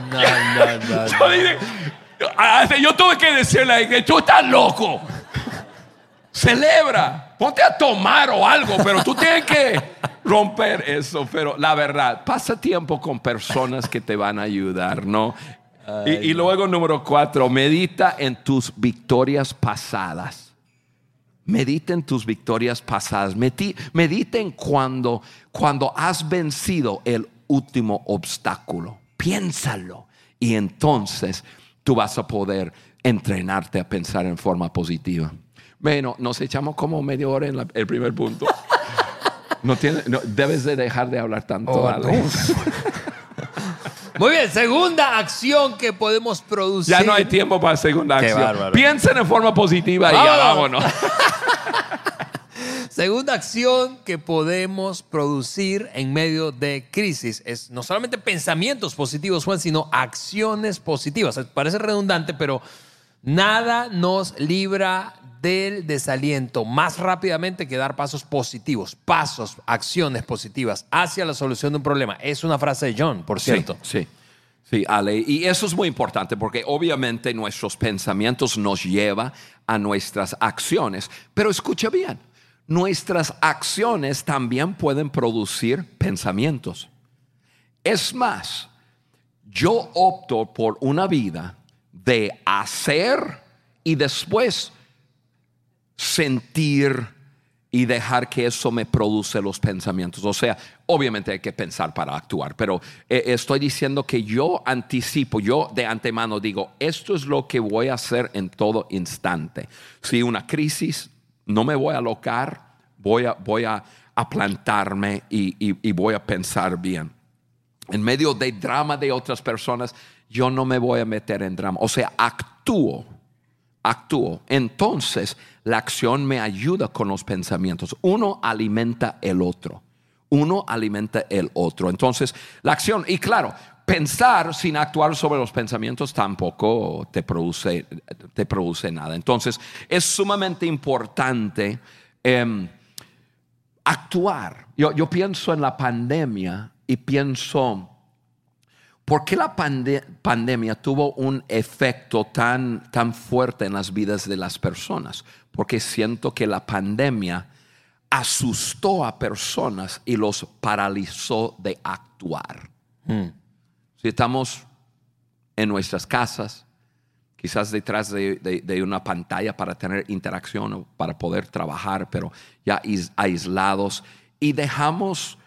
No, no, no.
Yo, dije, yo tuve que decirle que tú estás loco. Celebra, ponte a tomar o algo, pero tú tienes que romper eso. Pero la verdad, pasa tiempo con personas que te van a ayudar, ¿no? Y, y luego, número cuatro, medita en tus victorias pasadas. Medita en tus victorias pasadas. Medita en cuando, cuando has vencido el último obstáculo. Piénsalo. Y entonces tú vas a poder entrenarte a pensar en forma positiva. Bueno, nos echamos como media hora en la- el primer punto. No tiene, no, debes de dejar de hablar tanto.
Oh,
Ale.
Muy bien, segunda acción que podemos producir.
Ya no hay tiempo para segunda
Qué
acción.
bárbaro.
Piensen en forma positiva y ya
Vámonos.
vámonos.
Segunda acción que podemos producir en medio de crisis es no solamente pensamientos positivos, Juan, sino acciones positivas. Parece redundante, pero nada nos libra del desaliento más rápidamente que dar pasos positivos, pasos, acciones positivas hacia la solución de un problema. Es una frase de John, por cierto.
Sí, sí. Sí, Ale, y eso es muy importante porque obviamente nuestros pensamientos nos lleva a nuestras acciones. Pero escucha bien, nuestras acciones también pueden producir pensamientos. Es más, yo opto por una vida de hacer y después sentir y dejar que eso me produce los pensamientos. O sea, obviamente hay que pensar para actuar, pero eh, estoy diciendo que yo anticipo, yo de antemano digo, esto es lo que voy a hacer en todo instante. Si una crisis, no me voy a alocar, voy a, voy a, plantarme y voy a pensar bien. En medio de drama de otras personas, yo no me voy a meter en drama. O sea, actúo actúo. Entonces, la acción me ayuda con los pensamientos. Uno alimenta el otro. Uno alimenta el otro. Entonces, la acción, y claro, pensar sin actuar sobre los pensamientos tampoco te produce, te produce nada. Entonces, es sumamente importante em, actuar. Yo, pienso en la pandemia y pienso... ¿Por qué la pande- pandemia tuvo un efecto tan, tan fuerte en las vidas de las personas? Porque siento que la pandemia asustó a personas y los paralizó de actuar. Si estamos en nuestras casas, quizás detrás de, de- de una pantalla para tener interacción o para poder trabajar, pero ya is- aislados, y dejamos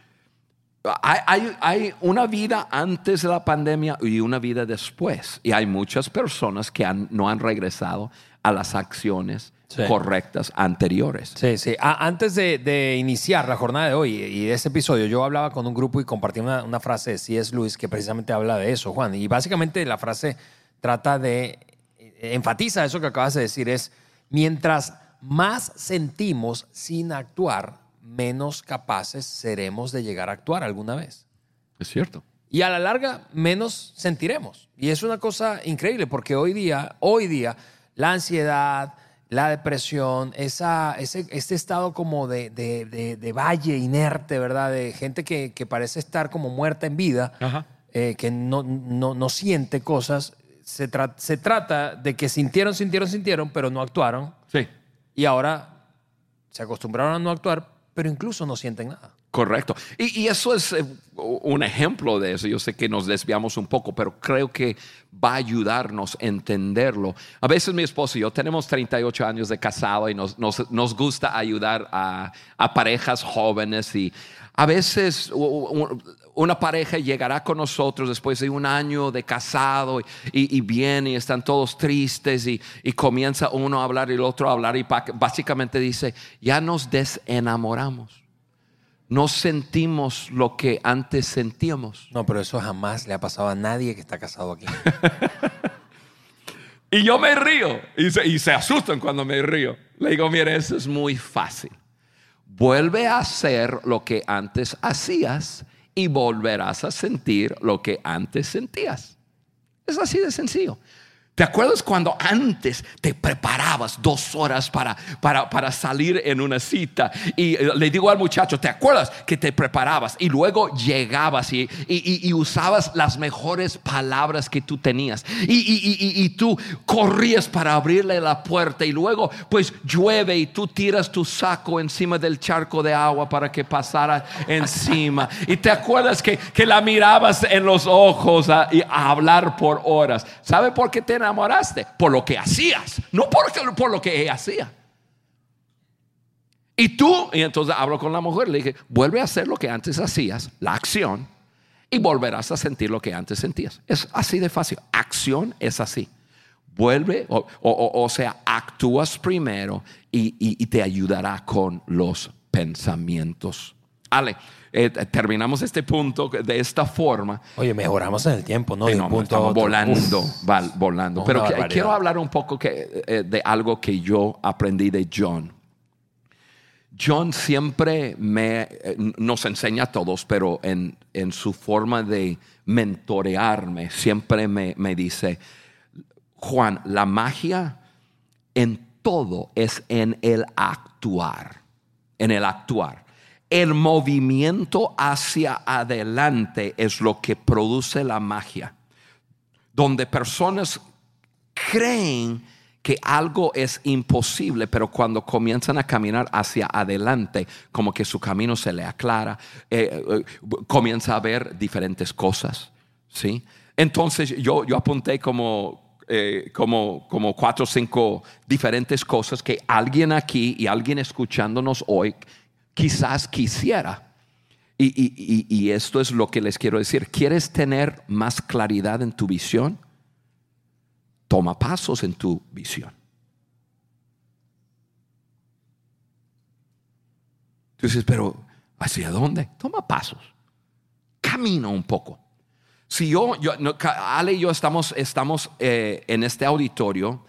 hay, hay- hay una vida antes de la pandemia y una vida después. Y hay muchas personas que han- no han regresado a las acciones
Sí.
correctas anteriores.
Sí, sí. A- antes de, de iniciar la jornada de hoy y de este episodio, yo hablaba con un grupo y compartí una, una frase de C.S. Lewis que precisamente habla de eso, Juan. Y básicamente la frase trata de, eh, enfatiza eso que acabas de decir, es, mientras más sentimos sin actuar, menos capaces seremos de llegar a actuar alguna vez.
Es cierto.
Y a la larga, menos sentiremos. Y es una cosa increíble porque hoy día, hoy día, la ansiedad, la depresión, esa, ese, este estado como de, de- de- de valle inerte, ¿verdad? De gente que, que parece estar como muerta en vida, eh, que no, no, no siente cosas. Se, tra- se trata de que sintieron, sintieron, sintieron, pero no actuaron.
Sí.
Y ahora se acostumbraron a no actuar, pero incluso no sienten nada.
Correcto. Y, y eso es eh, un ejemplo de eso. Yo sé que nos desviamos un poco, pero creo que va a ayudarnos a entenderlo. A veces mi esposo y yo tenemos 38 años de casado y nos, nos- nos gusta ayudar a, parejas jóvenes y a veces una pareja llegará con nosotros después de un año de casado y, y viene y están todos tristes y, y comienza uno a hablar y el otro a hablar y básicamente dice, ya nos desenamoramos no sentimos lo que antes sentíamos.
No, pero eso jamás le ha pasado a nadie que está casado aquí.
Y yo me río y se, y se asustan cuando me río. Le digo, mire, eso es muy fácil. Vuelve a hacer lo que antes hacías y volverás a sentir lo que antes sentías. Es así de sencillo. ¿Te acuerdas cuando antes te preparabas dos horas para, para, para salir en una cita? Y eh, le digo al muchacho, ¿te acuerdas que te preparabas? Y luego llegabas y, y- y- usabas las mejores palabras que tú tenías. Y, y- tú corrías para abrirle la puerta y luego pues llueve y tú tiras tu saco encima del charco de agua para que pasara encima. Y te acuerdas que, que la mirabas en los ojos a, y a hablar por horas. ¿Sabe por qué te enamoraste? Por lo que hacías, no por, por lo que ella hacía. Y tú, y entonces hablo con la mujer, le dije, vuelve a hacer lo que antes hacías, la acción, y volverás a sentir lo que antes sentías. Es así de fácil. Acción es así. Vuelve, o, sea, actúas primero y, te ayudará con los pensamientos. Ale, eh, terminamos este punto de esta forma.
Oye, mejoramos en el tiempo, ¿no?
estamos volando, volando. Pero quiero hablar un poco eh, de algo que yo aprendí de John. John siempre me, eh, nos enseña a todos, pero en, su forma de mentorearme, siempre me, me dice, Juan, la magia en todo es en el actuar, en el actuar. El movimiento hacia adelante es lo que produce la magia, donde personas creen que algo es imposible, pero cuando comienzan a caminar hacia adelante, como que su camino se le aclara, eh, eh, comienza a ver diferentes cosas. ¿sí? Entonces yo, yo apunté como, eh, como, como cuatro o cinco diferentes cosas que alguien aquí y alguien escuchándonos hoy quizás quisiera. Y, y, esto es lo que les quiero decir. ¿Quieres tener más claridad en tu visión? Toma pasos en tu visión. Tú dices, pero ¿hacia dónde? Toma pasos. Camina un poco. Si yo, yo Ale y yo estamos, estamos eh, en este auditorio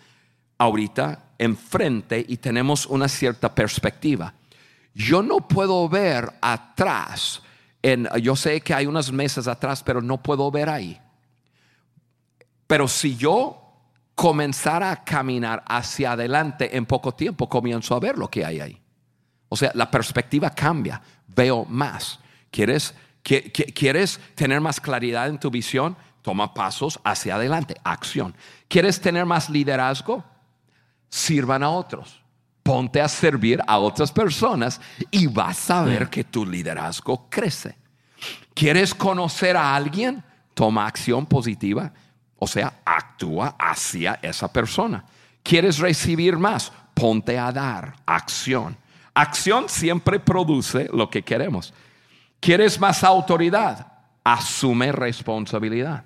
ahorita enfrente y tenemos una cierta perspectiva. Yo no puedo ver atrás. En, yo sé que hay unas mesas atrás, pero no puedo ver ahí. Pero si yo comenzar a caminar hacia adelante en poco tiempo, comienzo a ver lo que hay ahí. O sea, la perspectiva cambia, veo más. ¿Quieres, ¿Quieres tener más claridad en tu visión? Toma pasos hacia adelante, acción. ¿Quieres tener más liderazgo? Sirvan a otros. Ponte a servir a otras personas y vas a ver que tu liderazgo crece. ¿Quieres conocer a alguien? Toma acción positiva o sea, actúa hacia esa persona. ¿Quieres recibir más? Ponte a dar acción. Acción siempre produce lo que queremos. ¿Quieres más autoridad? Asume responsabilidad.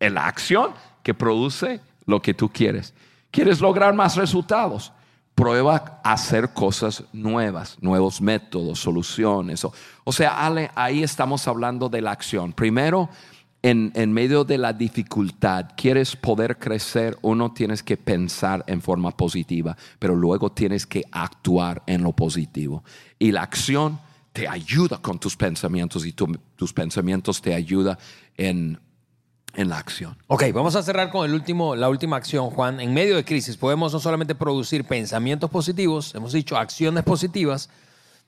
Es la acción que produce lo que tú quieres. ¿Quieres lograr más resultados? Prueba a hacer cosas nuevas, nuevos métodos, soluciones. O, sea, ahí estamos hablando de la acción. Primero, en, medio de la dificultad, quieres poder crecer, uno tienes que pensar en forma positiva, pero luego tienes que actuar en lo positivo. Y la acción te ayuda con tus pensamientos y tus pensamientos te ayudan en, en la acción.
Ok, vamos a cerrar con el último, la última acción, Juan. En medio de crisis podemos no solamente producir pensamientos positivos, hemos dicho acciones positivas,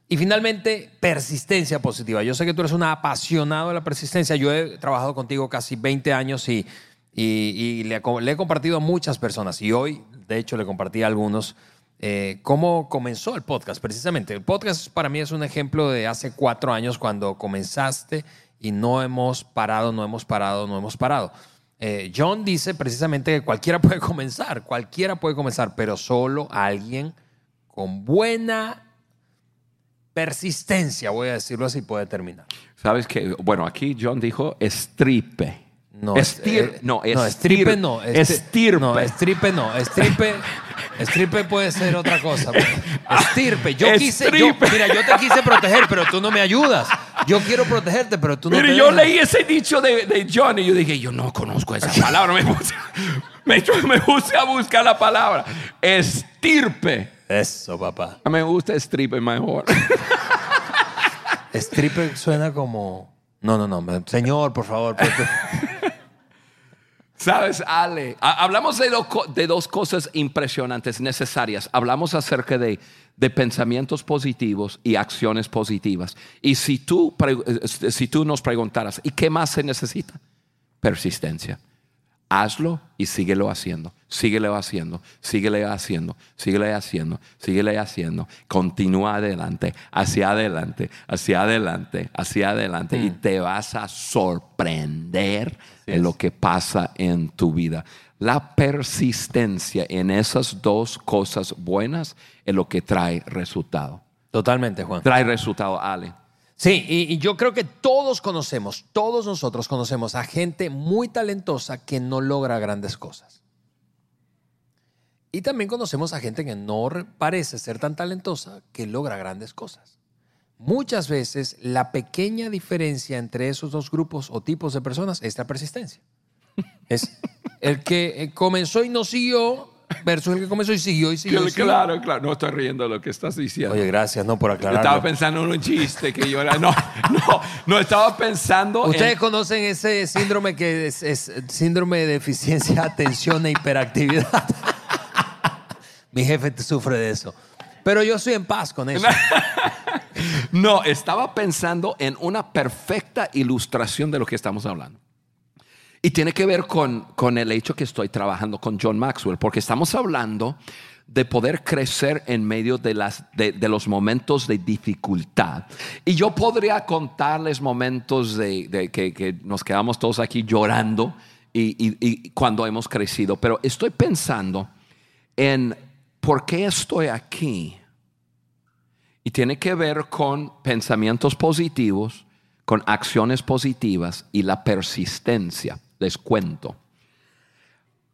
y finalmente, persistencia positiva. Yo sé que tú eres un apasionado de la persistencia. Yo he trabajado contigo casi 20 años y, le, he compartido a muchas personas. Y hoy, de hecho, le compartí a algunos eh, cómo comenzó el podcast, precisamente. El podcast para mí es un ejemplo de hace cuatro años cuando comenzaste y no hemos parado, no hemos parado, no hemos parado. Eh, John dice precisamente que cualquiera puede comenzar, cualquiera puede comenzar, pero solo alguien con buena persistencia, voy a decirlo así, puede terminar.
Sabes que, bueno, aquí John dijo estripe.
No, Estir, eh, no, no, estripe no.
estirpe.
No, estripe no. Estripe, estripe puede ser otra cosa. Estirpe. Yo quise, yo, mira, yo te quise proteger, pero tú no me ayudas. Yo quiero protegerte, pero tú no
Mira, yo leí ese dicho de, de, John y yo dije, yo no conozco esa palabra. Me puse, me, me puse a buscar la palabra. Estirpe.
Eso, papá.
A mí me gusta stripper mejor.
stripper suena como. No, no, no. Señor, por favor.
Sabes, Ale, hablamos de, de, dos cosas impresionantes, necesarias. Hablamos acerca de, de, pensamientos positivos y acciones positivas. Y si tú, si tú nos preguntaras, ¿y qué más se necesita? Persistencia hazlo y síguelo haciendo, síguelo haciendo, síguele haciendo, síguele haciendo, síguele haciendo. Continúa adelante, hacia adelante, hacia adelante, hacia adelante y mm. te vas a sorprender en lo que pasa en tu vida. La persistencia en esas dos cosas buenas es lo que trae resultado.
Totalmente, Juan.
Trae resultado, Ale.
Sí, y, y yo creo que todos conocemos, todos nosotros conocemos a gente muy talentosa que no logra grandes cosas. Y también conocemos a gente que no re- parece ser tan talentosa que logra grandes cosas. Muchas veces la pequeña diferencia entre esos dos grupos o tipos de personas es la persistencia. Es el que eh, comenzó y no siguió versus el que comenzó y siguió y siguió. y siguió.
Claro, claro. No estoy riendo de lo que estás diciendo.
Oye, gracias, no por
Yo estaba pensando en un chiste que yo era. No, no, no estaba pensando
Ustedes
en.
conocen ese síndrome que es, es síndrome de deficiencia, atención e hiperactividad. Mi jefe sufre de eso. Pero yo estoy en paz con eso.
No, estaba pensando en una perfecta ilustración de lo que estamos hablando. Y tiene que ver con, con el hecho que estoy trabajando con John Maxwell, porque estamos hablando de poder crecer en medio de, las, de, de los momentos de dificultad. Y yo podría contarles momentos de, que, nos quedamos todos aquí llorando y- y cuando hemos crecido, pero estoy pensando en por qué estoy aquí. Y tiene que ver con pensamientos positivos, con acciones positivas y la persistencia. Les cuento.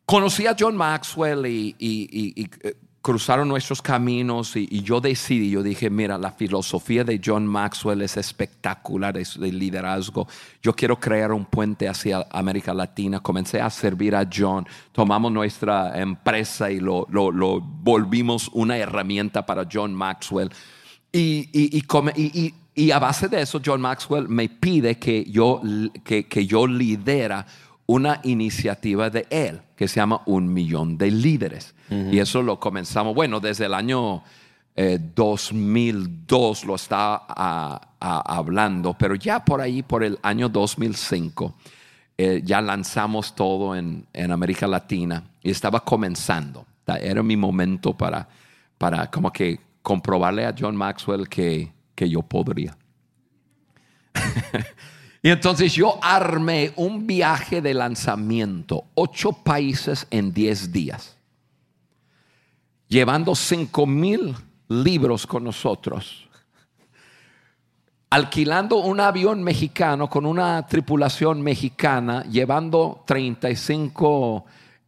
Conocí a John Maxwell y, eh, cruzaron nuestros caminos y, yo decidí, yo dije, mira, la filosofía de John Maxwell es espectacular, es de liderazgo. Yo quiero crear un puente hacia América Latina. Comencé a servir a John, tomamos nuestra empresa y lo volvimos una herramienta para John Maxwell. Y, y- y come- y- a base de eso, John Maxwell me pide que yo, que, que yo lidera una iniciativa de él que se llama Un Millón de Líderes. Y eso lo comenzamos, bueno, desde el año eh, 2002 lo está ah, ah, hablando, pero ya por ahí, por el año 2005, eh, ya lanzamos todo en, en América Latina y estaba comenzando. Era mi momento para, para como que comprobarle a John Maxwell que, que yo podría. y entonces yo armé un viaje de lanzamiento, ocho países en diez días, llevando cinco mil libros con nosotros alquilando un avión mexicano con una tripulación mexicana, llevando 35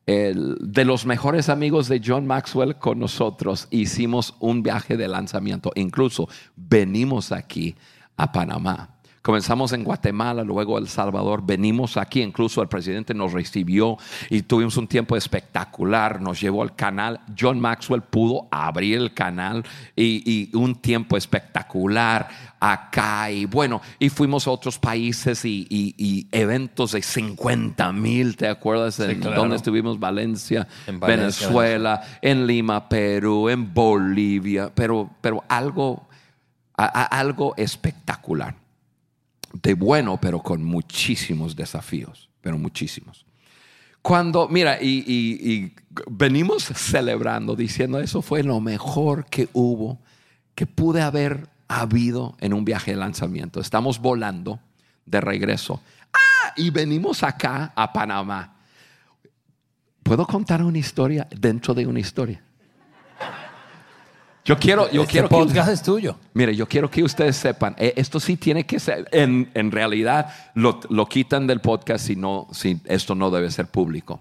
de los mejores amigos de John Maxwell con nosotros. Hicimos un viaje de lanzamiento. Incluso venimos aquí a Panamá. Comenzamos en Guatemala, luego El Salvador, venimos aquí, incluso el presidente nos recibió y tuvimos un tiempo espectacular, nos llevó al canal, John Maxwell pudo abrir el canal y un tiempo espectacular acá y bueno, y fuimos a otros países y, y- y eventos de 50 mil, ¿te acuerdas? en
claro.
donde estuvimos? Valencia,
En Valencia,
Venezuela, en Lima, Perú, en Bolivia, pero, pero algo, a- a- algo espectacular de bueno, pero con muchísimos desafíos, pero muchísimos. Cuando, mira, y venimos celebrando, diciendo eso fue lo mejor que hubo, que pude haber habido en un viaje de lanzamiento. Estamos volando de regreso. Ah, y venimos acá a Panamá. ¿Puedo contar una historia dentro de una historia? Yo quiero, yo
este
quiero que
podcast es tuyo.
Mire, yo quiero que ustedes sepan, eh, esto sí tiene que ser, en, en realidad lo, lo quitan del podcast si, no, si esto no debe ser público.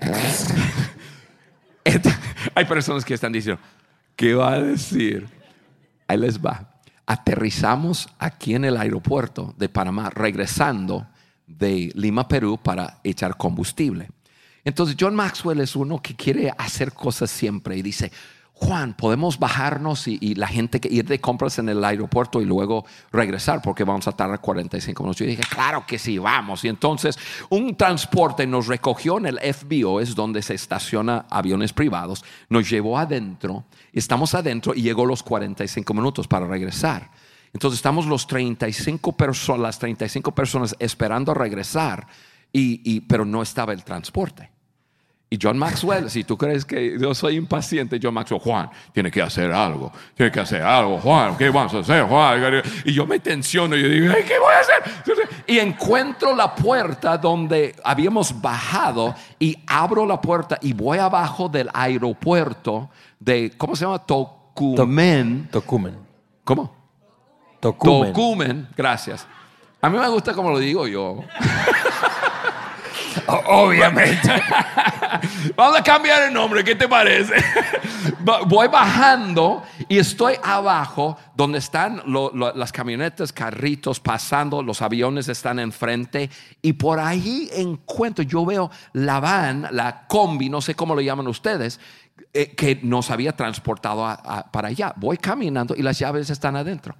Hay personas que están diciendo, ¿qué va a decir? Ahí les va. Aterrizamos aquí en el aeropuerto de Panamá, regresando de Lima, Perú, para echar combustible. Entonces, John Maxwell es uno que quiere hacer cosas siempre y dice, Juan, podemos bajarnos y, la gente que ir de compras en el aeropuerto y luego regresar porque vamos a tardar 45 minutos. Yo dije, claro que sí, vamos. Y entonces un transporte nos recogió en el FBO, es donde se estaciona aviones privados, nos llevó adentro, estamos adentro y llegó los 45 minutos para regresar. Entonces estamos los 35 personas, las 35 personas esperando regresar, y, y- pero no estaba el transporte. Y John Maxwell, si tú crees que yo soy impaciente, John Maxwell, Juan, tiene que hacer algo, tiene que hacer algo, Juan, ¿qué vamos a hacer, Juan? Y yo me tensiono y yo digo, "Ay, ¿qué voy a hacer? Y encuentro la puerta donde habíamos bajado y abro la puerta y voy abajo del aeropuerto de, ¿cómo se llama? Tocumen.
Tocumen.
¿Cómo?
Tocumen.
Tocumen, gracias. A mí me gusta como lo digo yo.
Obviamente.
Vamos a cambiar el nombre, ¿qué te parece? Voy bajando y estoy abajo donde están las camionetas, carritos pasando, los aviones están enfrente y por ahí encuentro, yo veo la van, la combi, no sé cómo lo llaman ustedes, eh, que nos había transportado para allá. Voy caminando y las llaves están adentro.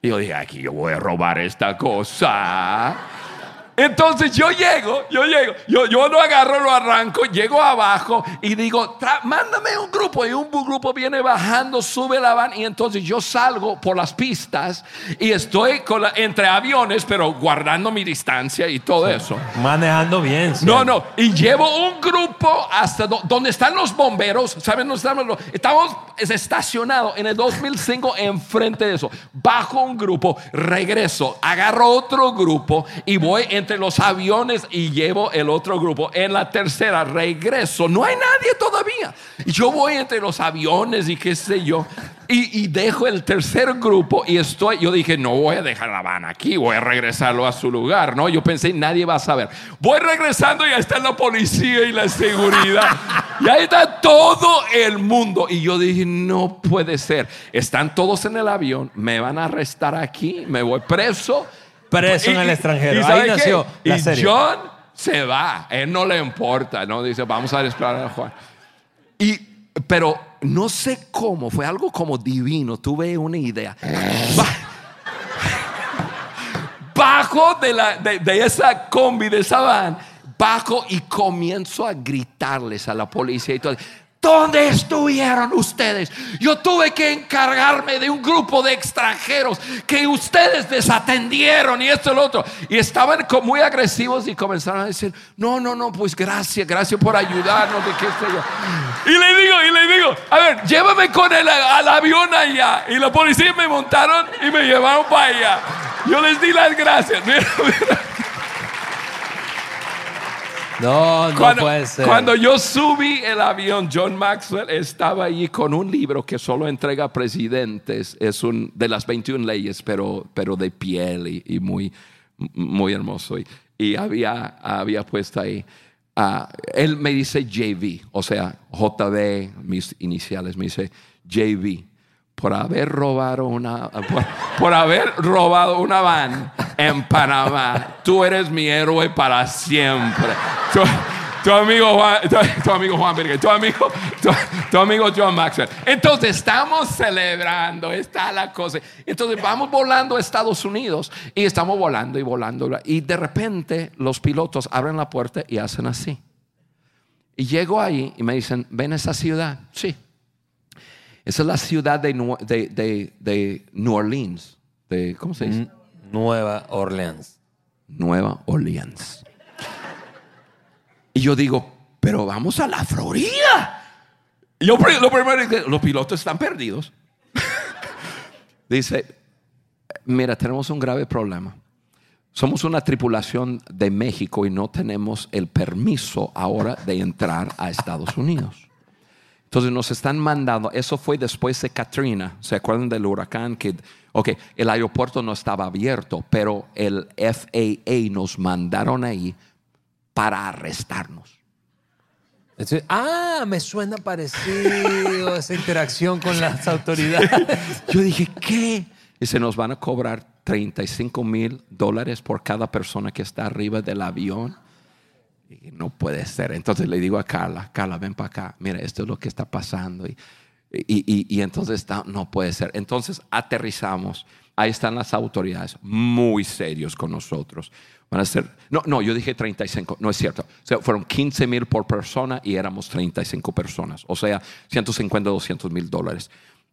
Y yo dije, aquí yo voy a robar esta cosa. Entonces yo llego, yo llego, yo, yo lo agarro, lo arranco, llego abajo y digo, "Tra- mándame un grupo. Y un grupo viene bajando, sube la van y entonces yo salgo por las pistas y estoy con la- entre aviones, pero guardando mi distancia y todo eso.
Manejando bien. sí.
No, no. Y llevo un grupo hasta do- donde están los bomberos. ¿Saben dónde estamos? Estamos estacionados en el 2005 enfrente de eso. Bajo un grupo, regreso, agarro otro grupo y voy entre los aviones y llevo el otro grupo. En la tercera, regreso. No hay nadie todavía. Yo voy entre los aviones y qué sé yo. Y, y dejo el tercer grupo y estoy, yo dije, no voy a dejar la van aquí, voy a regresarlo a su lugar, ¿no? Yo pensé, nadie va a saber. Voy regresando y ahí está la policía y la seguridad. y ahí está todo el mundo. Y yo dije, no puede ser. Están todos en el avión, me van a arrestar aquí, me voy preso.
Preso en
Y-
el
y-
extranjero.
y
Ahí nació la
y
serie.
John se va, él no le importa, ¿no? Dice, vamos a esperar a Juan. Y, pero no sé cómo, fue algo como divino, tuve una idea. Ba- Bajo de, la, de, de esa combi, de esa van, bajo y comienzo a gritarles a la policía y todo. ¿Dónde estuvieron ustedes? Yo tuve que encargarme de un grupo de extranjeros que ustedes desatendieron y esto y lo otro. Y estaban muy agresivos y comenzaron a decir, no, no, no, pues gracias, gracias por ayudarnos, de qué. Y le digo, y le digo, a ver, llévame con el al avión allá. Y la policía me montaron y me llevaron para allá. Yo les di las gracias. Mira, mira.
No, no
Cuando,
puede ser.
cuando yo subí el avión, John Maxwell estaba allí con un libro que solo entrega presidentes. Es un de las 21 leyes, pero, pero de piel y, y muy, muy hermoso. Y, y había, había puesto ahí. ah, él me dice JV, o sea, JB, mis iniciales, me dice JV. Por haber robado una, por, por haber robado una van en Panamá, tú eres mi héroe para siempre. Tu, amigo Juan, tu, tu amigo Juan Virgen, tu amigo, tu, tu amigo John Maxwell. Entonces estamos celebrando, está la cosa. Entonces vamos volando a Estados Unidos y estamos volando y volando y de repente los pilotos abren la puerta y hacen así. Y llego ahí y me dicen, ven a esa ciudad. Sí. Esa es la ciudad de, de, de- de New Orleans. De, ¿Cómo se dice?
Nueva Orleans.
Nueva Orleans. Y yo digo, pero vamos a la Florida. Y yo lo primero que los pilotos están perdidos. Dice, mira, tenemos un grave problema. Somos una tripulación de México y no tenemos el permiso ahora de entrar a Estados Unidos. Entonces nos están mandando, eso fue después de Katrina, ¿se acuerdan del huracán? Que, ok, el aeropuerto no estaba abierto, pero el FAA nos mandaron ahí para arrestarnos.
Entonces, ah, me suena parecido esa interacción con las autoridades.
Yo dije, ¿qué? Y se nos van a cobrar 35 mil dólares por cada persona que está arriba del avión. No puede ser. Entonces le digo a Carla, Carla, ven para acá. Mira, esto es lo que está pasando. Y, y, y- entonces está, no puede ser. Entonces aterrizamos. Ahí están las autoridades muy serios con nosotros. Van a ser, no, no, yo dije 35, no es cierto. O fueron 15 mil por persona y éramos 35 personas. O sea, 150, 200 mil dólares.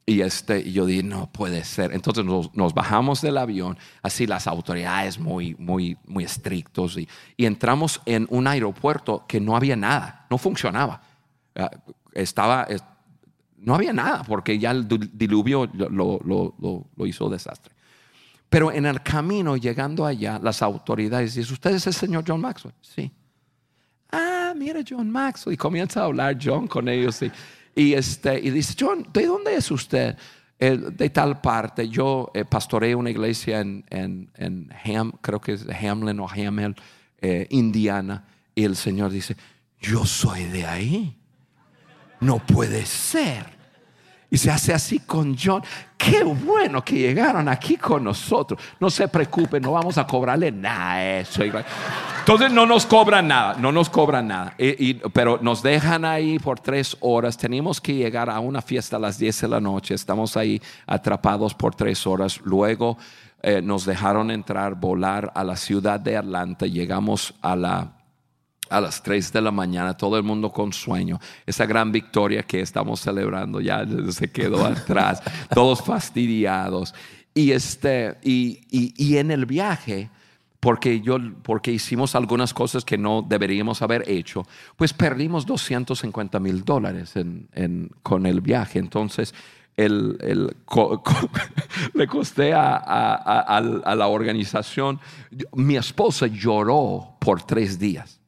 Y este, yo dije, no puede ser. Entonces nos, bajamos del avión, así las autoridades muy, muy, muy estrictos, y, entramos en un aeropuerto que no había nada, no funcionaba. Ah, Estaba, es- no había nada, porque ya el dil- diluvio lo- lo hizo desastre. Pero en el camino, llegando allá, las autoridades dicen, ¿usted es el señor John Maxwell? Sí. Ah, mira John Maxwell. Y comienza a hablar John con ellos. Y, y, este, y dice, John, ¿de dónde es usted? eh, de tal parte. Yo eh, pastoreé una iglesia en, en, en Ham, creo que es Hamlin o Hamel, eh, Indiana, y el Señor dice, yo soy de ahí. No puede ser. Y se hace así con John. Qué bueno que llegaron aquí con nosotros. No se preocupen, no vamos a cobrarle nada a eso. Entonces no nos cobran nada, no nos cobran nada. Y- pero nos dejan ahí por tres horas. Tenemos que llegar a una fiesta a las 10 de la noche. Estamos ahí atrapados por tres horas. Luego eh, nos dejaron entrar, volar a la ciudad de Atlanta. Llegamos a la a las 3 de la mañana, todo el mundo con sueño. Esa gran victoria que estamos celebrando ya se quedó atrás, todos fastidiados. Y, este, y, y- y en el viaje, porque, yo, porque hicimos algunas cosas que no deberíamos haber hecho, pues perdimos 250 mil dólares en- en- con el viaje. Entonces, el, el co- co- le costé a, a- a- a- a la organización. Mi esposa lloró por tres días.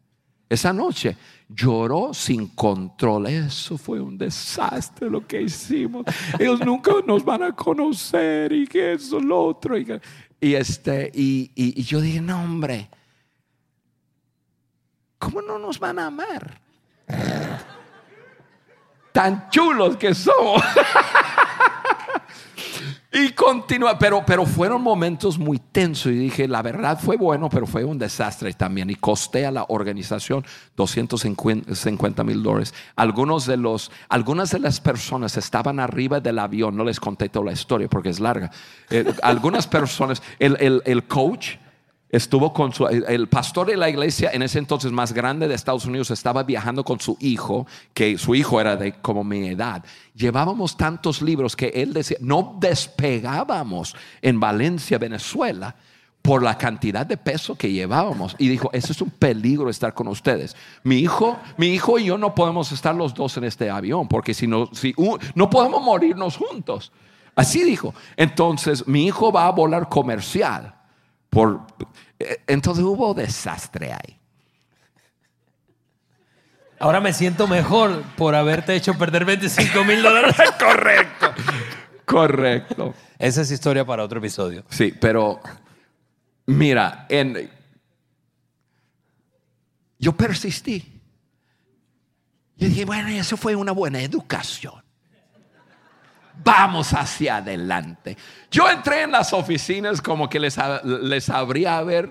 Esa noche lloró sin control. Eso fue un desastre lo que hicimos. Ellos nunca nos van a conocer y que eso, lo otro. Y, este, y- y yo dije, no, hombre, ¿cómo no nos van a amar? Tan chulos que somos. Y continúa, pero, pero fueron momentos muy tensos y dije, la verdad fue bueno, pero fue un desastre también y costé a la organización 250 mil dólares. Algunos de los, algunas de las personas estaban arriba del avión, no les conté toda la historia porque es larga. Eh, algunas personas, el, el- el coach estuvo con su, el, pastor de la iglesia en ese entonces más grande de Estados Unidos estaba viajando con su hijo, que su hijo era de como mi edad. Llevábamos tantos libros que él decía, no despegábamos en Valencia, Venezuela, por la cantidad de peso que llevábamos. Y dijo, eso es un peligro estar con ustedes. Mi hijo, mi hijo y yo no podemos estar los dos en este avión, porque si no, si, un- no podemos morirnos juntos. Así dijo. Entonces, mi hijo va a volar comercial. Por, eh, entonces hubo desastre ahí.
Ahora me siento mejor por haberte hecho perder 25 mil dólares.
Correcto. Correcto.
Esa es historia para otro episodio.
Sí, pero mira, en, yo persistí. Yo dije, bueno, eso fue una buena educación. Vamos hacia adelante. Yo entré en las oficinas como que les, les habría haber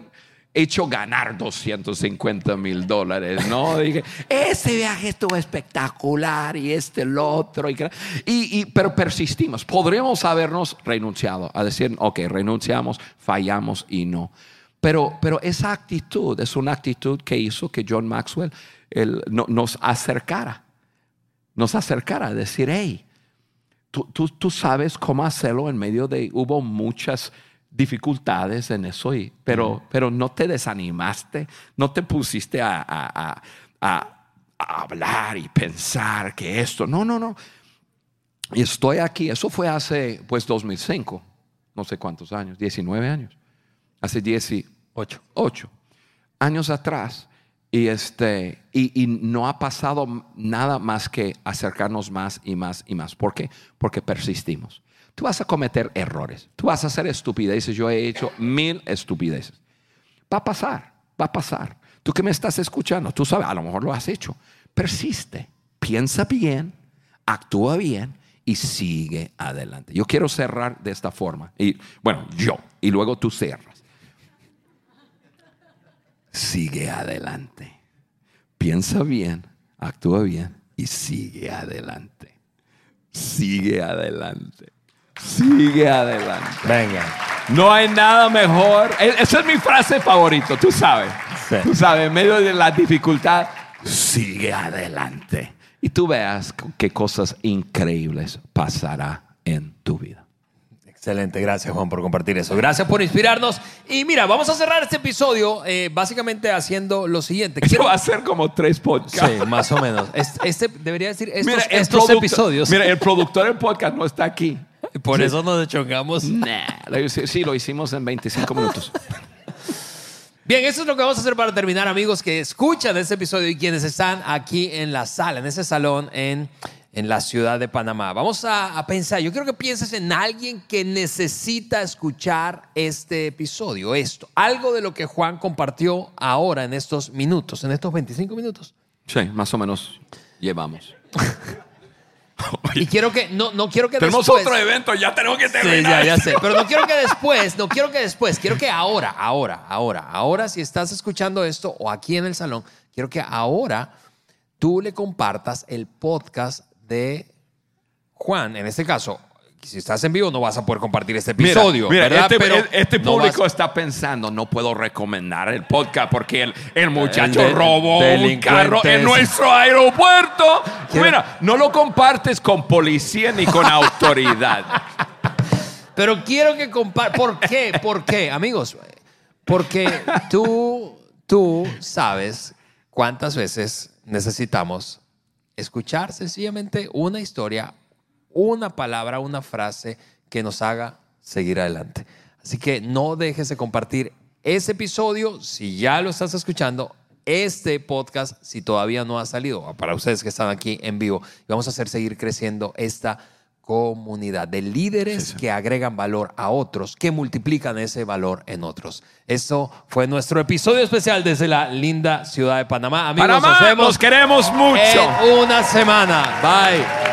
hecho ganar 250 mil dólares, ¿no? Dije, ese viaje estuvo espectacular y este, el otro. Y, y- pero persistimos. Podríamos habernos renunciado a decir, ok, renunciamos, fallamos y no. Pero, pero esa actitud es una actitud que hizo que John Maxwell él, no- nos acercara, nos acercara a decir, hey, tú, tú- tú sabes cómo hacerlo en medio de, hubo muchas dificultades en eso, y, pero, pero no te desanimaste, no te pusiste a, a- a- a- hablar y pensar que esto, no, no, no. Y estoy aquí, eso fue hace pues 2005, no sé cuántos años, 19 años, hace 18
Ocho.
años atrás y este y, y no ha pasado nada más que acercarnos más y más y más. ¿Por qué? Porque persistimos. Tú vas a cometer errores, tú vas a hacer estupideces. Yo he hecho mil estupideces. Va a pasar, va a pasar. Tú que me estás escuchando, tú sabes, a lo mejor lo has hecho. Persiste, piensa bien, actúa bien y sigue adelante. Yo quiero cerrar de esta forma. Y bueno, yo, y luego tú cierras sigue adelante. Piensa bien, actúa bien y sigue adelante. Sigue adelante. Sigue adelante.
Venga.
No hay nada mejor. E- Esa es mi frase favorita, tú sabes.
Sí.
Tú sabes, en medio de la dificultad, sigue adelante. Y tú veas qué cosas increíbles pasará en tu vida.
Excelente, gracias Juan por compartir eso. Gracias por inspirarnos. Y mira, vamos a cerrar este episodio eh, básicamente haciendo lo siguiente.
Esto
Quiero-
va a ser como tres podcasts.
Sí, más o menos. Este, este debería decir estos,
Mira, el
estos
producto-
episodios.
Mira, el productor del podcast no está aquí.
por
Sí.
eso nos chocamos.
Nah, sí, lo hicimos en 25 minutos.
Bien, eso es lo que vamos a hacer para terminar, amigos que escuchan este episodio y quienes están aquí en la sala, en ese salón en en la ciudad de Panamá. Vamos a, a pensar, yo quiero que pienses en alguien que necesita escuchar este episodio, esto, algo de lo que Juan compartió ahora en estos minutos, en estos 25 minutos.
Sí, más o menos llevamos.
Y quiero que, no, no quiero que
Tenemos
después...
otro evento, ya tenemos que
Sí,
terminar.
ya, ya sé. Pero no quiero que después, no quiero que después, quiero que ahora, ahora, ahora, ahora si estás escuchando esto o aquí en el salón, quiero que ahora tú le compartas el podcast de Juan, en este caso. Si estás en vivo no vas a poder compartir este episodio,
este,
Pero
este
no
público
vas-
está pensando, no puedo recomendar el podcast porque el, el muchacho
El de-
robó un carro en nuestro aeropuerto. Mira, no lo compartes con policía ni con autoridad.
Pero quiero que compartas. ¿Por qué? ¿Por qué, amigos? Porque tú, tú sabes cuántas veces necesitamos escuchar sencillamente una historia, una palabra, una frase que nos haga seguir adelante. Así que no dejes de compartir ese episodio si ya lo estás escuchando. Este podcast, si todavía no ha salido, para ustedes que están aquí en vivo, vamos a hacer seguir creciendo esta comunidad de líderes que agregan valor a otros, que multiplican ese valor en otros. Eso fue nuestro episodio especial desde la linda ciudad de Panamá. Amigos,
Panamá,
nos vemos
nos queremos mucho.
en una semana. Bye.